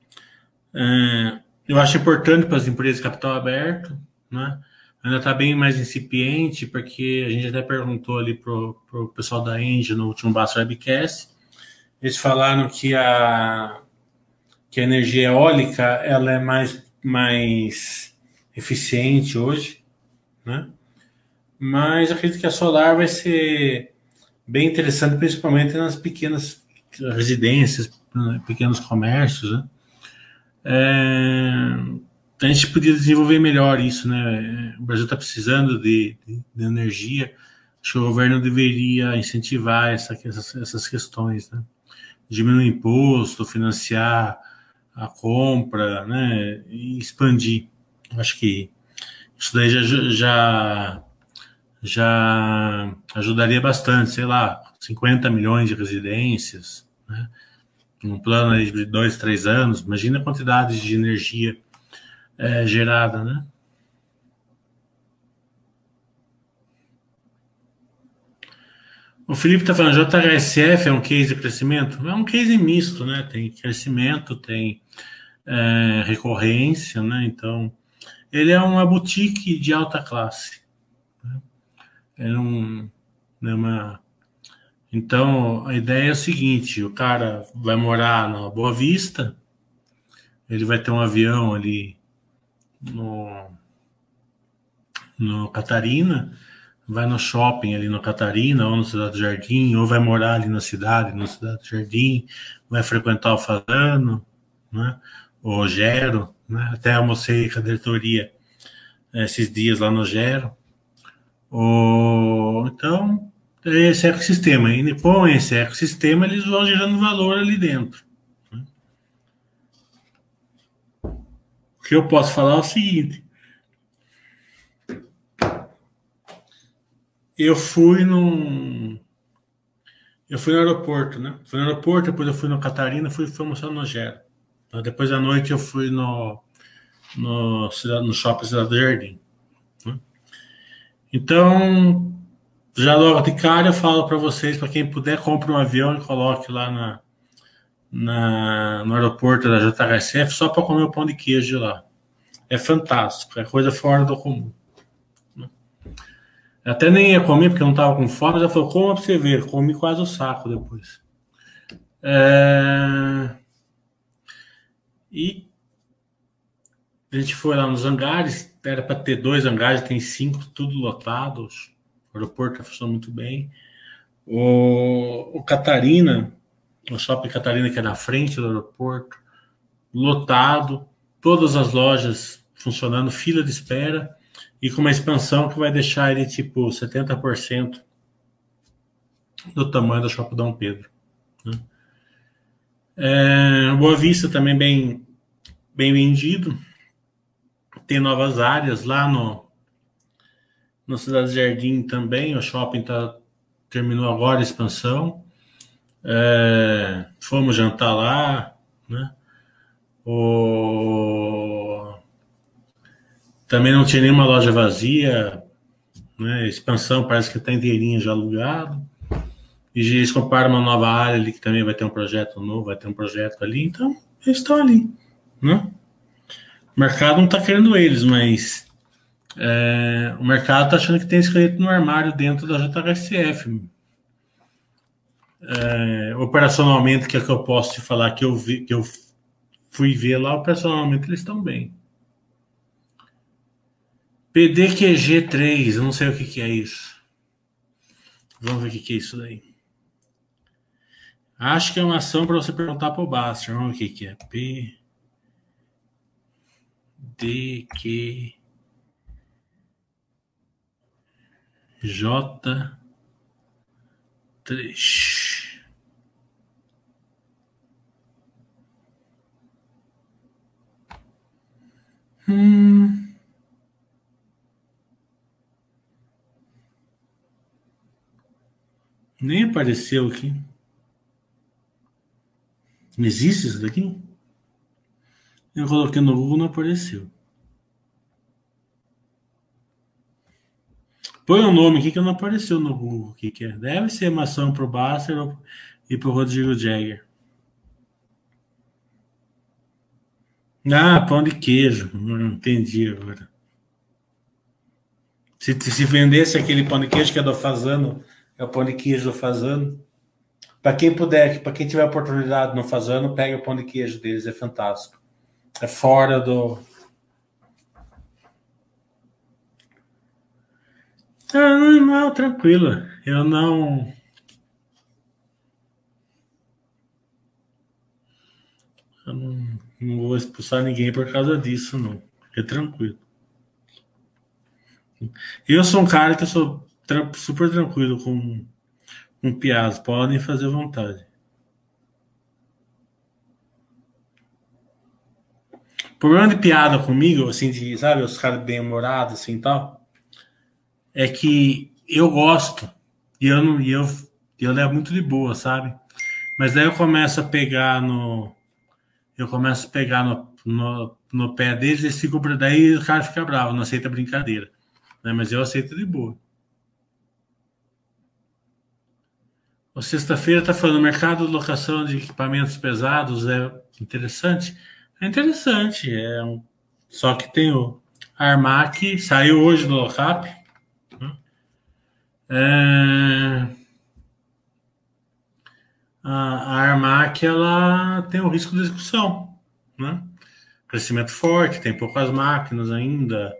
É, eu acho importante para as empresas capital aberto, né? Ainda está bem mais incipiente, porque a gente até perguntou ali para o pessoal da Engie no último Basso Webcast. Eles falaram que a, que a energia eólica ela é mais, mais eficiente hoje, né? Mas acredito que a solar vai ser bem interessante, principalmente nas pequenas residências, pequenos comércios, né? É, a gente podia desenvolver melhor isso, né? O Brasil está precisando de, de, de, energia. Acho que o governo deveria incentivar essa, essas, essas questões, né? Diminuir imposto, financiar a compra, né? E expandir. Acho que isso daí já, já, já ajudaria bastante, sei lá, 50 milhões de residências, né? Um plano de dois, três anos, imagina a quantidade de energia é, gerada, né? O Felipe está falando, JHSF é um case de crescimento? É um case misto, né? Tem crescimento, tem é, recorrência, né? Então, ele é uma boutique de alta classe. Né? É um, é uma então, a ideia é o seguinte: o cara vai morar na Boa Vista, ele vai ter um avião ali no, no Catarina, vai no shopping ali no Catarina, ou no Cidade do Jardim, ou vai morar ali na cidade, no Cidade do Jardim, vai frequentar o Fazano, né? o Gero, né? até almocei com a diretoria esses dias lá no Gero. O, então, esse ecossistema. E com esse ecossistema, eles vão gerando valor ali dentro. O que eu posso falar é o seguinte. Eu fui num. Eu fui no aeroporto, né? Fui no aeroporto, depois eu fui no Catarina, fui, fui almoçar no Gero. Depois da noite eu fui no, no, no shopping Cidade do Jardim. Né? Então, já logo de cara eu falo para vocês, para quem puder, compre um avião e coloque lá na, na no aeroporto da JHSF só para comer o pão de queijo lá. É fantástico, é coisa fora do comum. Até nem ia comer porque eu não estava com fome, ela falou, para você ver, comi quase o saco depois. É... E a gente foi lá nos hangares, era para ter dois hangares, tem cinco, tudo lotados. O aeroporto está funcionando muito bem. O, o Catarina, o shopping Catarina, que é na frente do aeroporto, lotado, todas as lojas funcionando, fila de espera, e com uma expansão que vai deixar ele tipo 70% do tamanho do shopping Dom Pedro. Né? É, Boa Vista também bem, bem vendido. Tem novas áreas lá no, na Cidade Jardim também, o shopping tá, terminou agora a expansão. É, fomos jantar lá, né? O... Também não tinha nenhuma loja vazia, né? expansão parece que está inteirinha já alugado. E eles compraram uma nova área ali que também vai ter um projeto novo, vai ter um projeto ali, então eles estão ali, né? O mercado não está querendo eles, mas é, o mercado está achando que tem esqueleto no armário dentro da JHSF. É, operacionalmente, que é que eu posso te falar que eu vi, que eu fui ver lá, operacionalmente eles estão bem. PDQG3, eu não sei o que, que é isso. Vamos ver o que, que é isso daí. Acho que é uma ação para você perguntar para o Baster. Vamos ver o que, que é. PDQ. J três Hum. Nem apareceu aqui. Existe isso daqui? Eu coloquei no Google não apareceu. Põe o um nome aqui que não apareceu no Google. O que, que é? Deve ser maçã pro Basser e pro Rodrigo Jagger. Ah, pão de queijo. Não entendi agora. Se, se vendesse aquele pão de queijo que é do Fazano, é o pão de queijo do Fazano. Para quem puder, para quem tiver oportunidade no Fazano, pega o pão de queijo deles, é fantástico. É fora do. Ah, não, tranquilo. Eu não. Eu não, não vou expulsar ninguém por causa disso, não. É tranquilo. Eu sou um cara que eu sou super tranquilo com com piadas, podem fazer vontade. O problema de piada comigo, assim, de, sabe, os caras bem-humorados, assim, tal, é que eu gosto, e eu não, e eu, eu levo muito de boa, sabe? Mas daí eu começo a pegar no, eu começo a pegar no, no, no pé deles, eles ficam, daí o cara fica bravo, não aceita brincadeira, né? Mas eu aceito de boa. O sexta-feira está falando mercado de locação de equipamentos pesados é interessante. É interessante, é um... só que tem o Armac, saiu hoje do Locap. É... A, Armac ela tem o risco de execução, né? Crescimento forte, tem poucas máquinas ainda.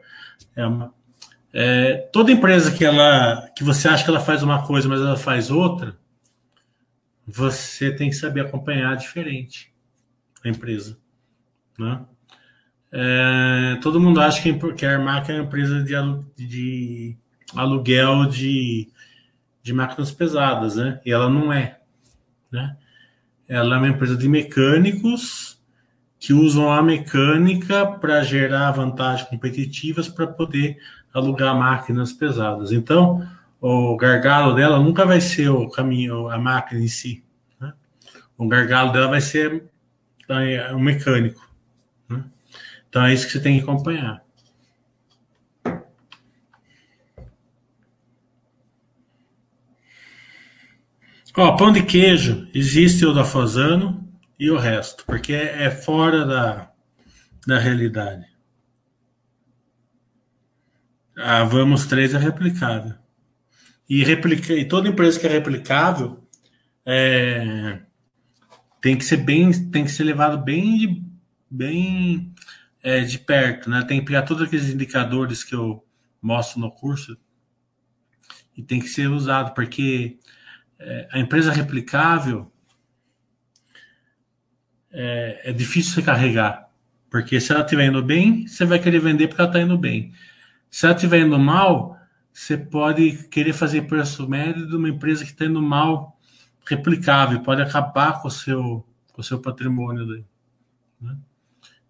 É uma... é... toda empresa que ela que você acha que ela faz uma coisa, mas ela faz outra, você tem que saber acompanhar diferente a empresa. Né? É, todo mundo acha que, a Armac é uma empresa de, de aluguel de, de máquinas pesadas, né? E ela não é. Né? Ela é uma empresa de mecânicos que usam a mecânica para gerar vantagens competitivas para poder alugar máquinas pesadas. Então, o gargalo dela nunca vai ser o caminho, a máquina em si. Né? O gargalo dela vai ser é, o mecânico. Né? Então é isso que você tem que acompanhar. Ó, pão de queijo, existe o da Fozano e o resto, porque é, fora da, da realidade. A Vamos 3 é replicável. E, replica, e toda empresa que é replicável é, tem que ser bem, tem que ser levado bem de, bem é, de perto, né? Tem que pegar todos aqueles indicadores que eu mostro no curso e tem que ser usado, porque é, a empresa replicável é, é difícil você carregar, porque se ela estiver indo bem, você vai querer vender porque ela está indo bem. Se ela estiver indo mal, você pode querer fazer preço médio de uma empresa que está indo mal replicável, pode acabar com o seu, com o seu patrimônio. Daí, né?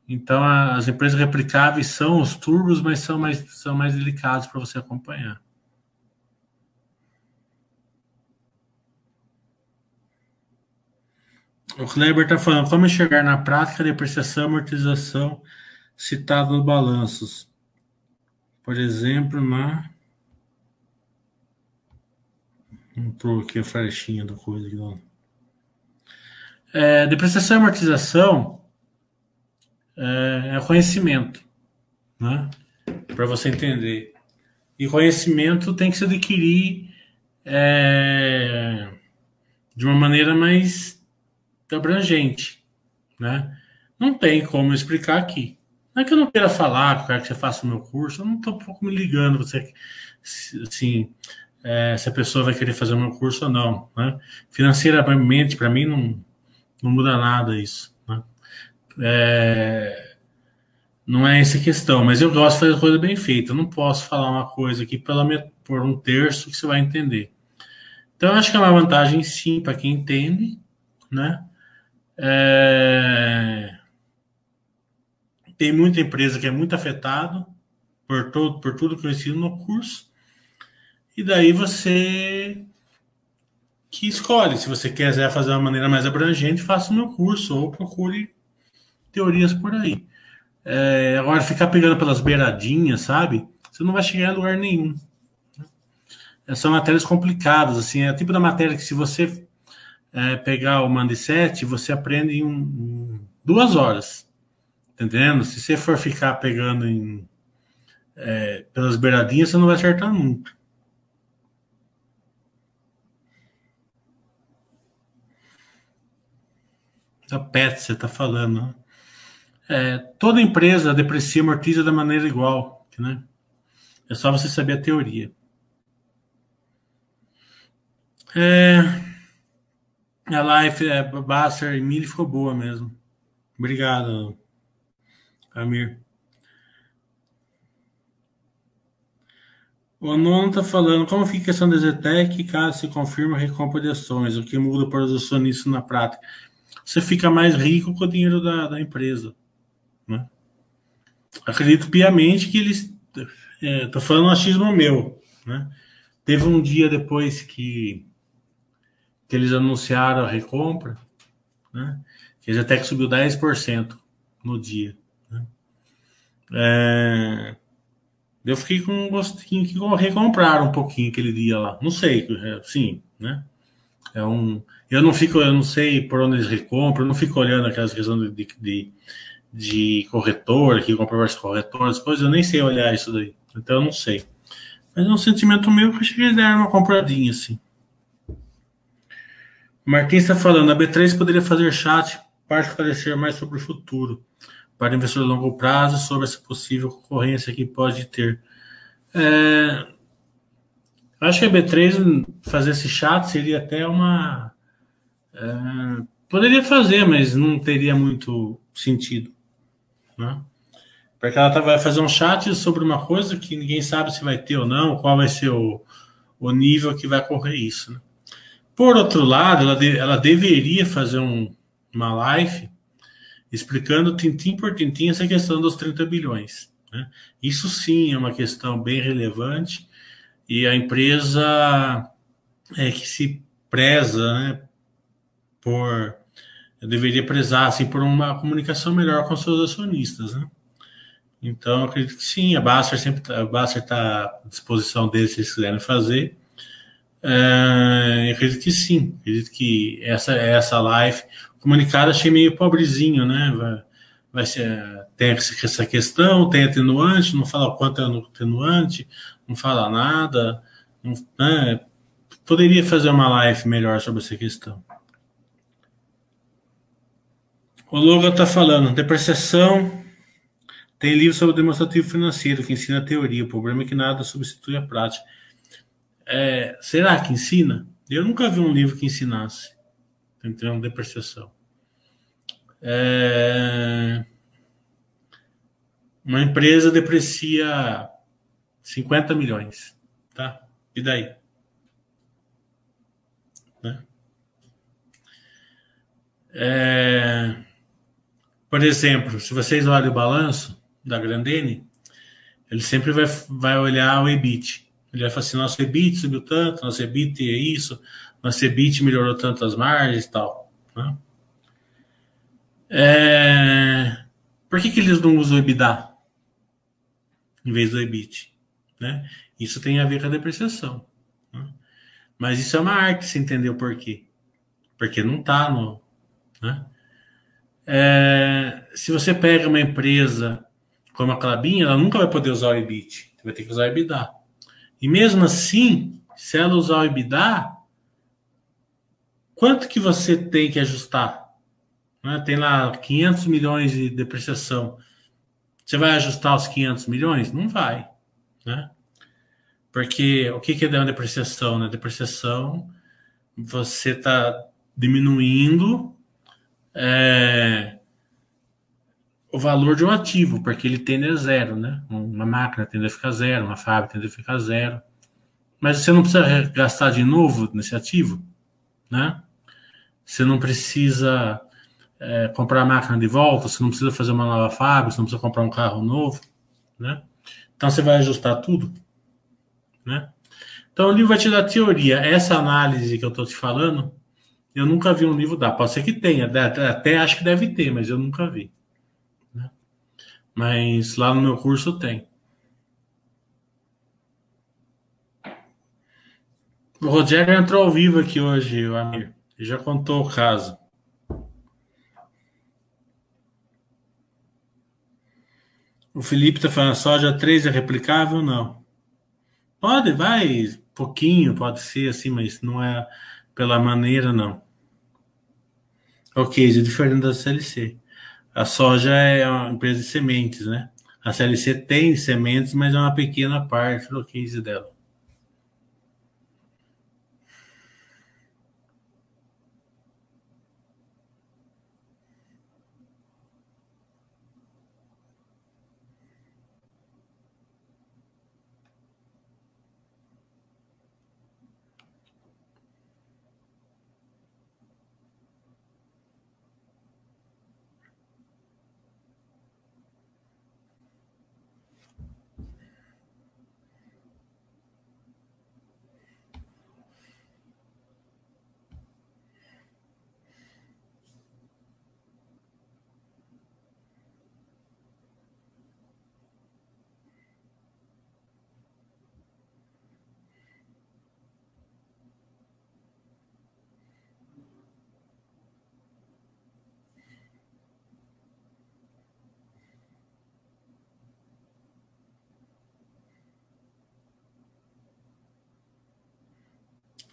Então, as empresas replicáveis são os turbos, mas são mais, são mais delicados para você acompanhar. O Kleber está falando como enxergar na prática a depreciação e amortização citada nos balanços. Por exemplo, na Entrou aqui a flechinha da coisa. Aqui, não. É, depreciação e amortização é, é conhecimento, né? Para você entender. E conhecimento tem que se adquirir é, de uma maneira mais abrangente, né? Não tem como explicar aqui. Não é que eu não queira falar, quero que você faça o meu curso, eu não estou um pouco me ligando, você, assim, é, se a pessoa vai querer fazer um curso ou não. Né? Financeiramente, para mim, não, não muda nada isso. Né? É, não é essa a questão, mas eu gosto de fazer coisa bem feita. Eu não posso falar uma coisa aqui pela, por um terço que você vai entender. Então, acho que é uma vantagem, sim, para quem entende, né? É... Tem muita empresa que é muito afetado por, todo, por tudo que eu ensino no curso. E daí você que escolhe. Se você quiser fazer uma maneira mais abrangente, faça o meu curso ou procure teorias por aí. É, agora, ficar pegando pelas beiradinhas, sabe? Você não vai chegar em lugar nenhum. São matérias complicadas, assim, é o tipo da matéria que se você é, pegar o Mandicete, você aprende em, em duas horas. Tá entendendo? Se você for ficar pegando em, é, pelas beiradinhas, você não vai acertar nunca. Da PET, você está falando. Né? É, toda empresa deprecia e amortiza da maneira igual, né? É só você saber a teoria. É, a live é, Basser e Mili ficou boa mesmo. Obrigado, Amir. O nono está falando como fica a questão da Zetec caso se confirme a recompra de ações, o que muda para os acionistas na prática. Você fica mais rico com o dinheiro da, da empresa. Né? Acredito piamente que eles. Estou é, falando um achismo meu. Né? Teve um dia depois que, que eles anunciaram a recompra, né? que até que subiu 10% no dia. Né? É, eu fiquei com um gostinho que recompraram um pouquinho aquele dia lá. Não sei, é, sim, né? É um, eu não fico, eu não sei por onde eles recompram, eu não fico olhando aquelas questões de, de, de corretor, que compra vários corretores, coisas, eu nem sei olhar isso daí. Então eu não sei. Mas é um sentimento meu que eu que eles deram uma compradinha, assim. Martins está falando, a B3 poderia fazer chat para esclarecer mais sobre o futuro, para investidor a longo prazo, sobre essa possível concorrência que pode ter. É, acho que a B3 fazer esse chat seria até uma. É, poderia fazer, mas não teria muito sentido. Né? Porque ela tá, vai fazer um chat sobre uma coisa que ninguém sabe se vai ter ou não, qual vai ser o, o nível que vai correr isso. Né? Por outro lado, ela, de, ela deveria fazer um, uma live explicando tintim por tintim essa questão dos 30 bilhões. Né? Isso sim é uma questão bem relevante e a empresa é que se preza né, por deveria prezar assim, por uma comunicação melhor com seus acionistas, né? Então, acredito que sim, a Baster sempre tá, a Baster está à disposição deles se eles quiserem fazer. É, acredito que sim, acredito que essa essa live, o comunicado achei meio pobrezinho, né? Vai, vai ser, tem essa questão, tem atenuante, não fala quanto é atenuante, não fala nada, não, né? Poderia fazer uma live melhor sobre essa questão. O Logan está falando, depreciação. Tem livro sobre demonstrativo financeiro que ensina a teoria. O problema é que nada substitui a prática. É, será que ensina? Eu nunca vi um livro que ensinasse. Entendeu? Depreciação. É, uma empresa deprecia 50 milhões. Tá? E daí? Né? É, por exemplo, se vocês olham o balanço da Grandene, ele sempre vai, vai olhar o EBIT. Ele vai falar assim, nosso EBIT subiu tanto, nosso EBIT é isso, nosso EBIT melhorou tanto as margens e tal. Né? É... Por que, que eles não usam o EBITDA em vez do EBIT? Né? Isso tem a ver com a depreciação. Né? Mas isso é uma arte, se entender o porquê. Porque não está no... Né? É, se você pega uma empresa como a Clabin, ela nunca vai poder usar o EBIT, vai ter que usar o EBITDA. E mesmo assim, se ela usar o EBITDA, quanto que você tem que ajustar? Né? Tem lá 500 milhões de depreciação. Você vai ajustar os 500 milhões? Não vai. Né? Porque o que, que é uma depreciação? Né? Depreciação, você está diminuindo é, o valor de um ativo, porque ele tende a zero, né? Uma máquina tende a ficar zero, uma fábrica tende a ficar zero. Mas você não precisa gastar de novo nesse ativo, né? Você não precisa é, comprar a máquina de volta, você não precisa fazer uma nova fábrica, você não precisa comprar um carro novo, né? Então você vai ajustar tudo, né? Então o livro vai te dar teoria. Essa análise que eu estou te falando, eu nunca vi um livro dar. Pode ser que tenha, até acho que deve ter, mas eu nunca vi. Mas lá no meu curso tem. O Rogério entrou ao vivo aqui hoje, o Amir. Ele já contou o caso. O Felipe está falando, soja 3 é replicável? Não. Pode, vai, pouquinho, pode ser assim, mas não é pela maneira, não. Ok, é diferente da CLC. A soja é uma empresa de sementes, né? A CLC tem sementes, mas é uma pequena parte do case dela.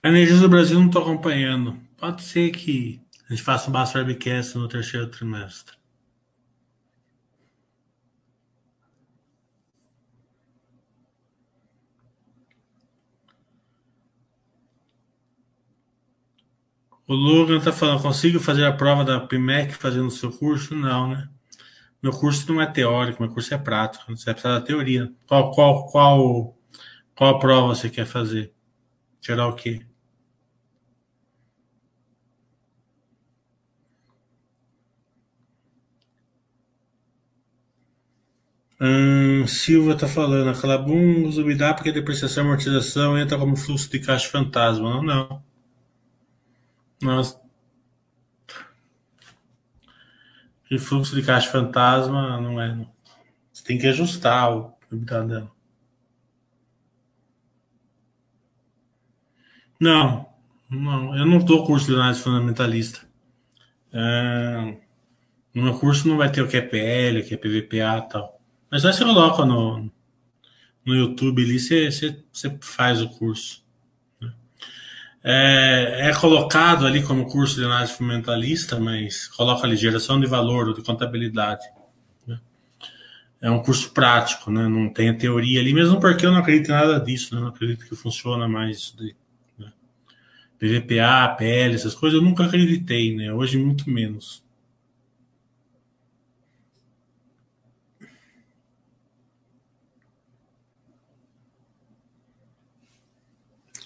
A Energias do Brasil não estou acompanhando. Pode ser que a gente faça um Basta Webcast no terceiro trimestre. O Logan está falando, consigo fazer a prova da PMEC fazendo o seu curso? Não, né? Meu curso não é teórico, meu curso é prático. Você vai precisar da teoria. Qual, qual, qual, qual prova você quer fazer? Tirar o quê? Hum, Silva está falando, a Calabum o IDA porque a depreciação e amortização entra como fluxo de caixa fantasma. Não, não. E fluxo de caixa fantasma não é. Não. Você tem que ajustar o EBITDA dela. Não, não, eu não dou curso de análise fundamentalista. É, no meu curso não vai ter o que é PL, o que é PVPA e tal. Mas aí você coloca no, no YouTube ali, você, você, você faz o curso. Né? É, é, colocado ali como curso de análise fundamentalista, mas coloca ali geração de valor ou de contabilidade. Né? É um curso prático, né? não tem a teoria ali, mesmo porque eu não acredito em nada disso, né? não acredito que funciona mais isso daí. Né? PVPA, PL, essas coisas eu nunca acreditei, né? hoje muito menos.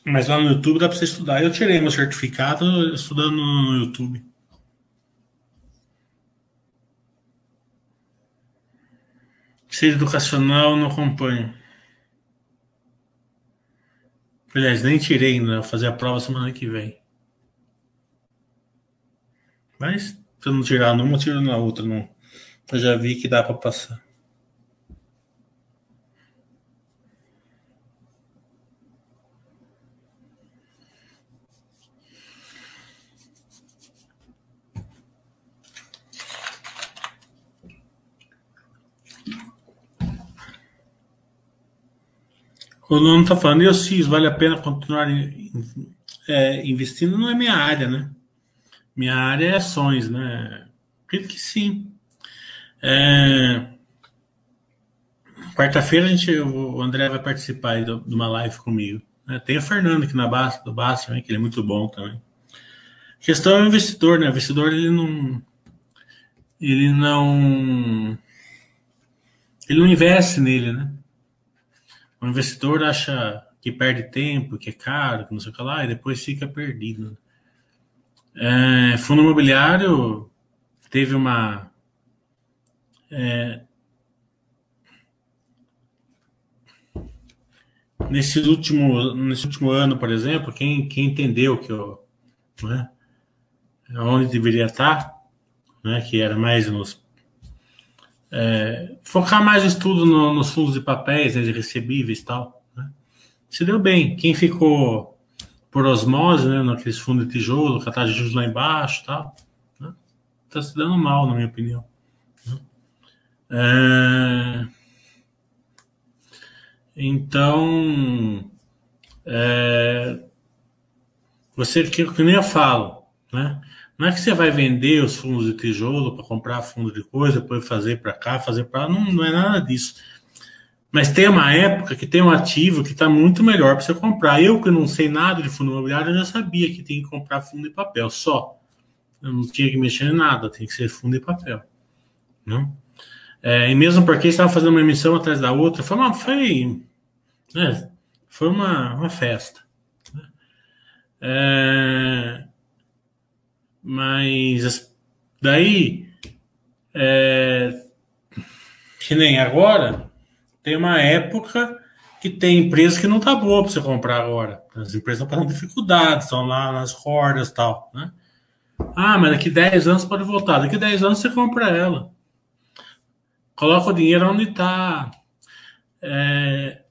Mas lá no YouTube dá para você estudar. Eu tirei meu certificado estudando no YouTube. Ser educacional não acompanho. Aliás, nem tirei ainda. Vou fazer a prova semana que vem. Mas se eu não tirar numa, eu tiro na outra. Não. Eu já vi que dá para passar. O Nuno está falando, e o CIS, vale a pena continuar é, investindo? Não é minha área, né? Minha área é ações, né? Acredito que sim. É... Quarta-feira a gente, o André vai participar de uma live comigo. Né? Tem o Fernando aqui na base, do Basta, né? que ele é muito bom também. A questão é o investidor, né? O investidor ele não, ele não, ele não investe nele, né? O investidor acha que perde tempo, que é caro, que não sei o que lá, e depois fica perdido. É, fundo imobiliário teve uma. É, nesse último, nesse último ano, por exemplo, quem, quem entendeu que eu, né, onde deveria estar, né, que era mais nos. É, focar mais estudo no, nos fundos de papéis, né, de recebíveis e tal. Né, se deu bem. Quem ficou por osmose, né, naqueles fundos de tijolo, com a taxa de juros lá embaixo tal, né, tá se dando mal, na minha opinião. Né. É, então, é, você que, que nem eu falo, né? Não é que você vai vender os fundos de tijolo para comprar fundo de coisa, depois fazer para cá, fazer para lá, não, não é nada disso. Mas tem uma época que tem um ativo que está muito melhor para você comprar. Eu que não sei nada de fundo imobiliário, eu já sabia que tem que comprar fundo de papel só. Eu não tinha que mexer em nada, tem que ser fundo de papel. Não? É, e mesmo porque estava fazendo uma emissão atrás da outra, foi uma, foi, né, foi uma, uma festa. Né? É, mas daí, é, que nem agora, tem uma época que tem empresa que não tá boa para você comprar agora. As empresas estão passando dificuldades, estão lá nas cordas e tal, né? Ah, mas daqui 10 anos pode voltar. Daqui 10 anos você compra ela coloca o dinheiro onde está. É,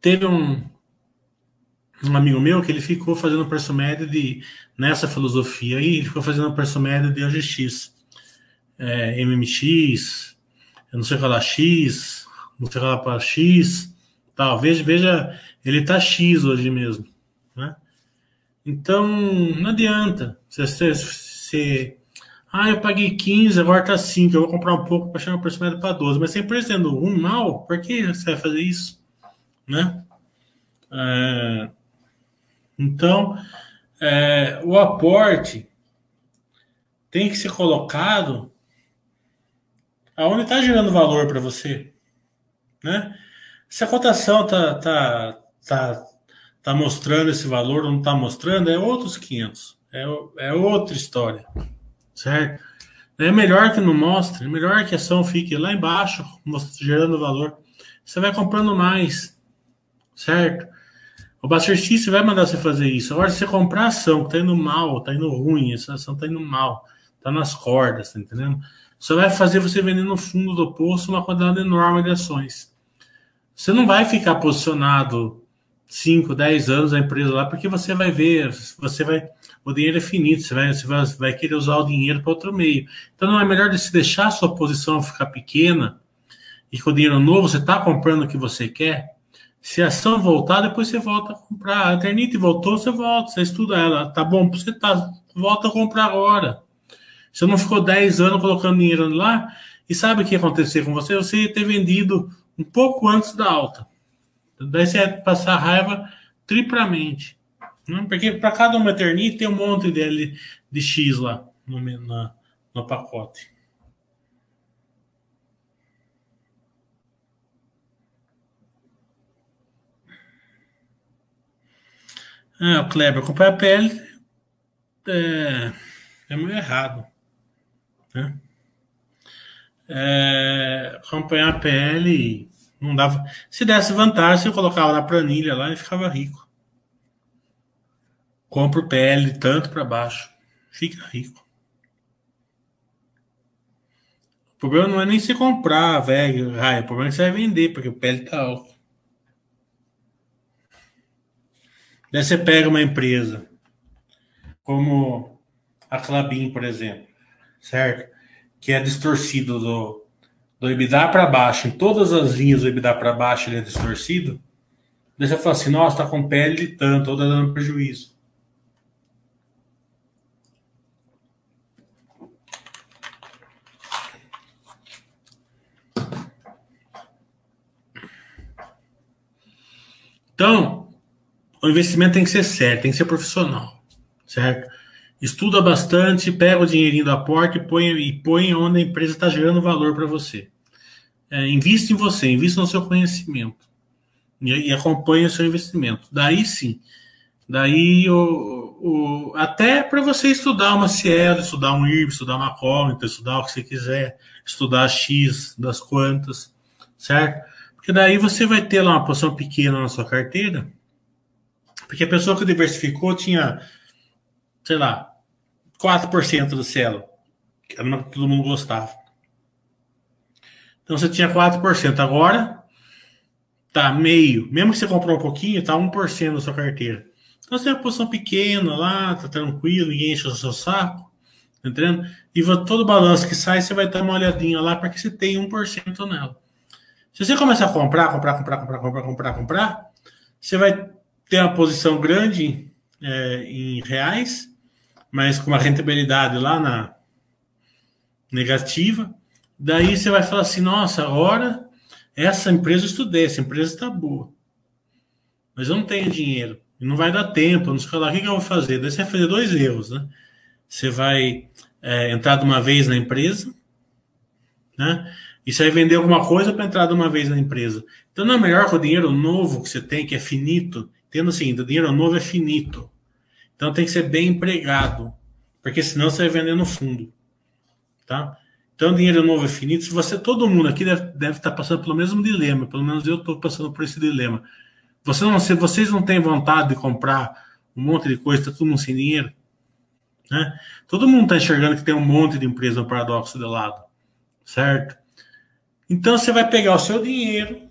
teve um, um amigo meu que ele ficou fazendo preço médio de nessa filosofia aí, ele ficou fazendo preço médio de OGX, é, MMX, eu não sei é X, não sei é para X, tal. Veja, veja, ele tá X hoje mesmo, né? Então não adianta você, você, ah, eu paguei 15, agora tá 5, eu vou comprar um pouco para chegar o preço médio para 12. Mas sempre sendo um mal, por que você vai fazer isso? Né? É, então, é, o aporte tem que ser colocado aonde está gerando valor para você. Né? Se a cotação tá, tá, tá, tá mostrando esse valor ou não está mostrando, é outros 500. É, é outra história certo? É melhor que não mostre, é melhor que a ação fique lá embaixo, gerando valor. Você vai comprando mais, certo? O X vai mandar você fazer isso. Agora, se você comprar ação que tá indo mal, tá indo ruim, essa ação tá indo mal, tá nas cordas, tá entendendo? Só vai fazer você vender no fundo do poço uma quantidade enorme de ações. Você não vai ficar posicionado 5, 10 anos a empresa lá, porque você vai ver, você vai o dinheiro é finito, você vai, você vai, vai querer usar o dinheiro para outro meio. Então não é melhor de se deixar a sua posição ficar pequena e com o dinheiro novo você está comprando o que você quer. Se a ação voltar, depois você volta a comprar. A Eternite voltou, você volta, você estuda ela. Tá bom, você tá, volta a comprar agora. Você não ficou 10 anos colocando dinheiro lá e sabe o que ia acontecer com você? Você ia ter vendido um pouco antes da alta. Daí você ia passar raiva triplamente. Né? Porque para cada uma Eternity tem um monte de, de X lá no, na, no pacote. Ah, o Kleber, comprar a PL é, é meio errado. Né? É, acompanhar a PL não dava. Se desse vantagem, eu colocava na planilha lá e ficava rico. Compra o PL tanto para baixo. Fica rico. O problema não é nem se comprar, velho. o problema é que você vai vender, porque o PL tá alto. Daí você pega uma empresa como a Clabin, por exemplo, certo? Que é distorcido do, do EBITDA para baixo. Em todas as linhas do EBITDA para baixo ele é distorcido. Daí você fala assim, nossa, tá com pele de tanto, ou tá dando prejuízo. Então, o investimento tem que ser sério, tem que ser profissional, certo? Estuda bastante, pega o dinheirinho da porta e põe, e põe onde a empresa está gerando valor para você. É, invista em você, invista no seu conhecimento e, e acompanhe o seu investimento. Daí sim, daí o, o, até para você estudar uma Cielo, estudar um IRB, estudar uma Cognita, estudar o que você quiser, estudar X das quantas, certo? Porque daí você vai ter lá uma posição pequena na sua carteira, porque a pessoa que diversificou tinha, sei lá, 4% do Cielo, que era que todo mundo gostava. Então você tinha 4%. Agora tá meio. Mesmo que você comprou um pouquinho, tá 1% da sua carteira. Então você tem uma posição pequena lá, tá tranquilo, ninguém enche o seu saco. Tá entendendo? E todo balanço que sai, você vai dar uma olhadinha lá para que você tenha 1% nela. Se você começar a comprar, comprar, comprar, comprar, comprar, comprar, comprar, você vai ter uma posição grande é, em reais, mas com uma rentabilidade lá na negativa. Daí você vai falar assim: nossa, agora essa empresa eu estudei, essa empresa está boa. Mas eu não tenho dinheiro. Não vai dar tempo, não sei lá, o que, que eu vou fazer? Daí você vai fazer dois erros, né? Você vai é, entrar de uma vez na empresa, né? E você vai vender alguma coisa para entrar de uma vez na empresa. Então não é melhor que o dinheiro novo que você tem, que é finito. Tendo assim, o dinheiro novo é finito. Então tem que ser bem empregado. Porque senão você vai vender no fundo. Tá? Então, dinheiro novo é finito. Se você, todo mundo aqui deve, deve estar passando pelo mesmo dilema, pelo menos eu estou passando por esse dilema. Você não, se vocês não têm vontade de comprar um monte de coisa, está tudo sem dinheiro, né? Todo mundo está enxergando que tem um monte de empresa no paradoxo de lado, certo? Então você vai pegar o seu dinheiro,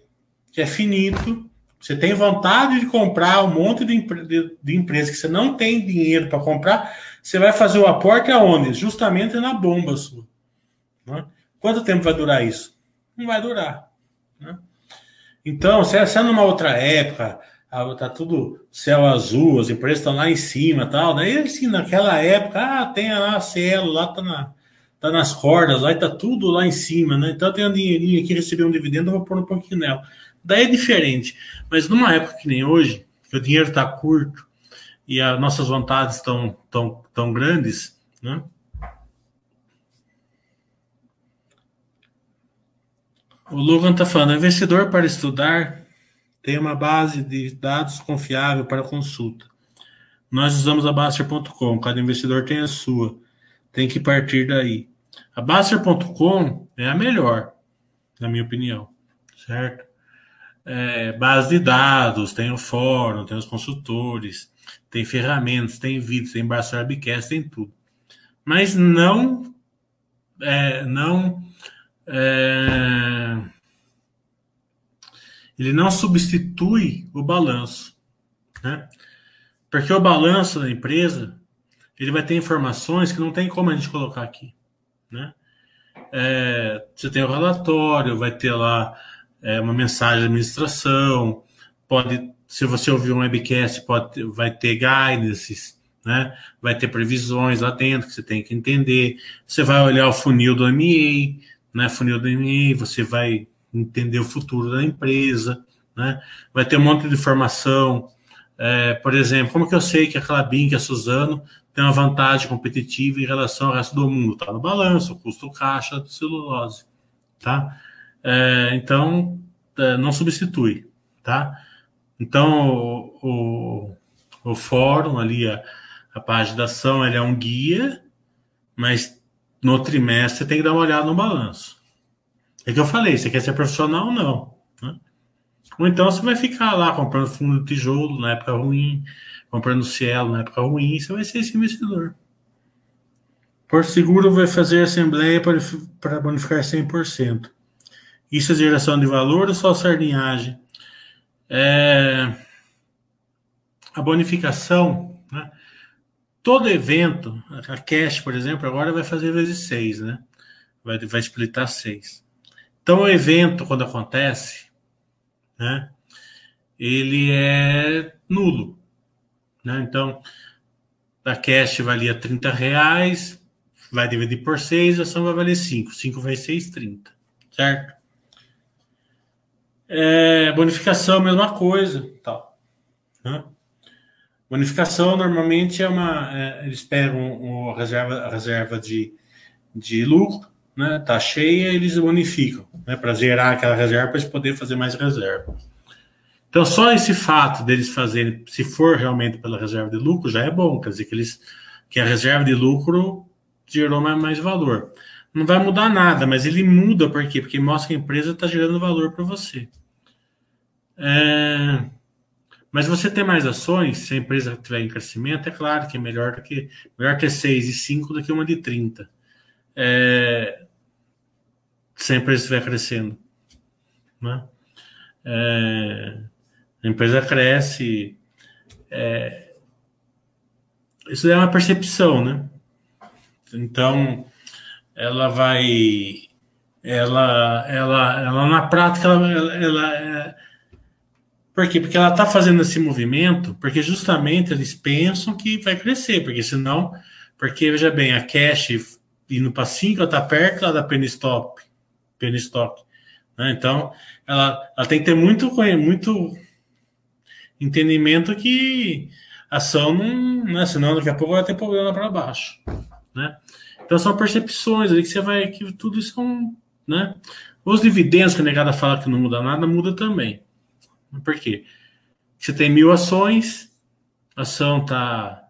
que é finito, você tem vontade de comprar um monte de, de, de empresa que você não tem dinheiro para comprar, você vai fazer o aporte aonde? Justamente na bomba sua. Né? Quanto tempo vai durar isso? Não vai durar. Né? Então, se é numa outra época, tá tudo céu azul, as empresas estão lá em cima tal, daí assim, naquela época, ah, tem lá a Cielo, lá tá, na, tá nas cordas, lá tá tudo lá em cima, né? Então tem um dinheirinho aqui, receber um dividendo, eu vou pôr um pouquinho nela. Daí é diferente. Mas numa época que nem hoje, que o dinheiro está curto e as nossas vontades estão tão, tão grandes, né? O Logan está falando, investidor para estudar tem uma base de dados confiável para consulta. Nós usamos a Baster.com, cada investidor tem a sua. Tem que partir daí. A Baster.com é a melhor, na minha opinião, certo? É, base de dados, tem o fórum, tem os consultores, tem ferramentas, tem vídeos, tem Baster Webcast, tem tudo. Mas não, é, não é... ele não substitui o balanço, né? Porque o balanço da empresa ele vai ter informações que não tem como a gente colocar aqui, né? É, você tem o relatório, vai ter lá é, uma mensagem de administração, pode, se você ouvir um webcast, pode, vai ter guidances, né? Vai ter previsões lá dentro que você tem que entender. Você vai olhar o funil do MA, né, funil do MA, você vai entender o futuro da empresa, né? Vai ter um monte de informação. É, por exemplo, como que eu sei que a Clabin, que a Suzano, tem uma vantagem competitiva em relação ao resto do mundo? Está no balanço, custo caixa de celulose, tá? É, então, é, não substitui, tá? Então, o, o, o fórum ali, a, a página da ação, ele é um guia, mas no trimestre tem que dar uma olhada no balanço. É que eu falei, você quer ser profissional ou não. Né? Ou então você vai ficar lá comprando fundo de tijolo na época ruim, comprando cielo na época ruim, você vai ser esse investidor. Por Seguro vai fazer assembleia para bonificar 100%. Isso é geração de valor ou só sardinhagem? É... A bonificação, né? todo evento, a cash, por exemplo, agora vai fazer vezes seis, né? Vai, vai splitar seis. Então, o evento, quando acontece, né? Ele é nulo. Né? Então, a cash valia 30 reais, vai dividir por 6, a ação vai valer 5. 5 vai 6, 30. Certo? É, bonificação, mesma coisa. Tal. Né? Bonificação normalmente é uma. É, eles pegam a reserva, a reserva de, de lucro, né? Tá cheia, eles bonificam, né? Para gerar aquela reserva para eles poderem fazer mais reserva. Então, só esse fato deles fazerem, se for realmente pela reserva de lucro, já é bom, quer dizer que, eles, que a reserva de lucro gerou mais, mais valor. Não vai mudar nada, mas ele muda por quê? Porque mostra que a empresa está gerando valor para você. É... Mas você ter mais ações, se a empresa estiver em crescimento, é claro que é melhor do que melhor ter 6 e 5 do que uma de 30. É... Se a empresa estiver crescendo. Né? É... A empresa cresce. É... Isso é uma percepção, né? Então, ela vai. Ela, ela, ela na prática, ela, ela, ela é, por quê? Porque ela está fazendo esse movimento, porque justamente eles pensam que vai crescer, porque senão, porque veja bem, a cash indo para 5, ela está perto lá da penny stop, penny stock. Né? Então, ela, ela tem que ter muito, muito entendimento que a ação não, né? senão daqui a pouco vai ter problema para baixo, né? Então são percepções ali que você vai que tudo isso são, né? Os dividendos que a negada fala que não muda nada, muda também. Por quê? Você tem mil ações, a ação tá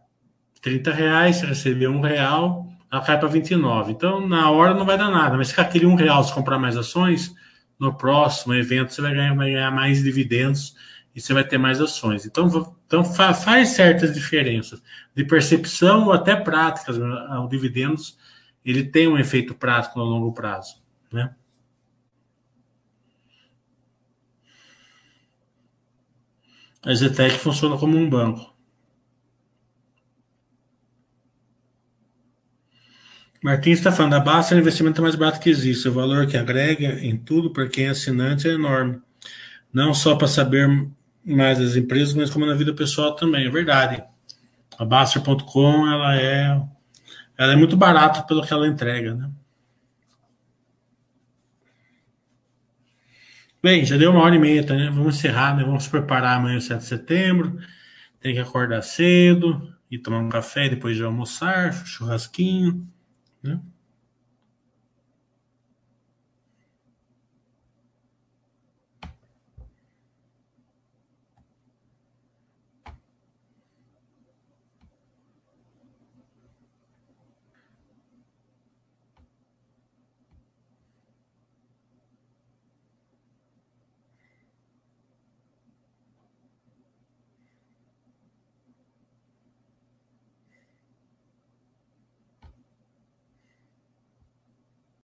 30 reais, você recebeu um real, ela cai para 29. Então, na hora não vai dar nada, mas se aquele um real se comprar mais ações, no próximo evento você vai ganhar, vai ganhar mais dividendos e você vai ter mais ações. Então, então faz certas diferenças de percepção ou até práticas. Né? O dividendos ele tem um efeito prático no longo prazo, né? A Zetec funciona como um banco. Martins está falando, a Basta é o investimento mais barato que existe. O valor que agrega em tudo para quem é assinante é enorme. Não só para saber mais das empresas, mas como na vida pessoal também. É verdade. A Baster.com ela é, ela é muito barata pelo que ela entrega, né? Bem, já deu uma hora e meia, tá, né? Vamos encerrar, né? Vamos preparar amanhã, 7 de setembro. Tem que acordar cedo e tomar um café depois de almoçar, churrasquinho, né?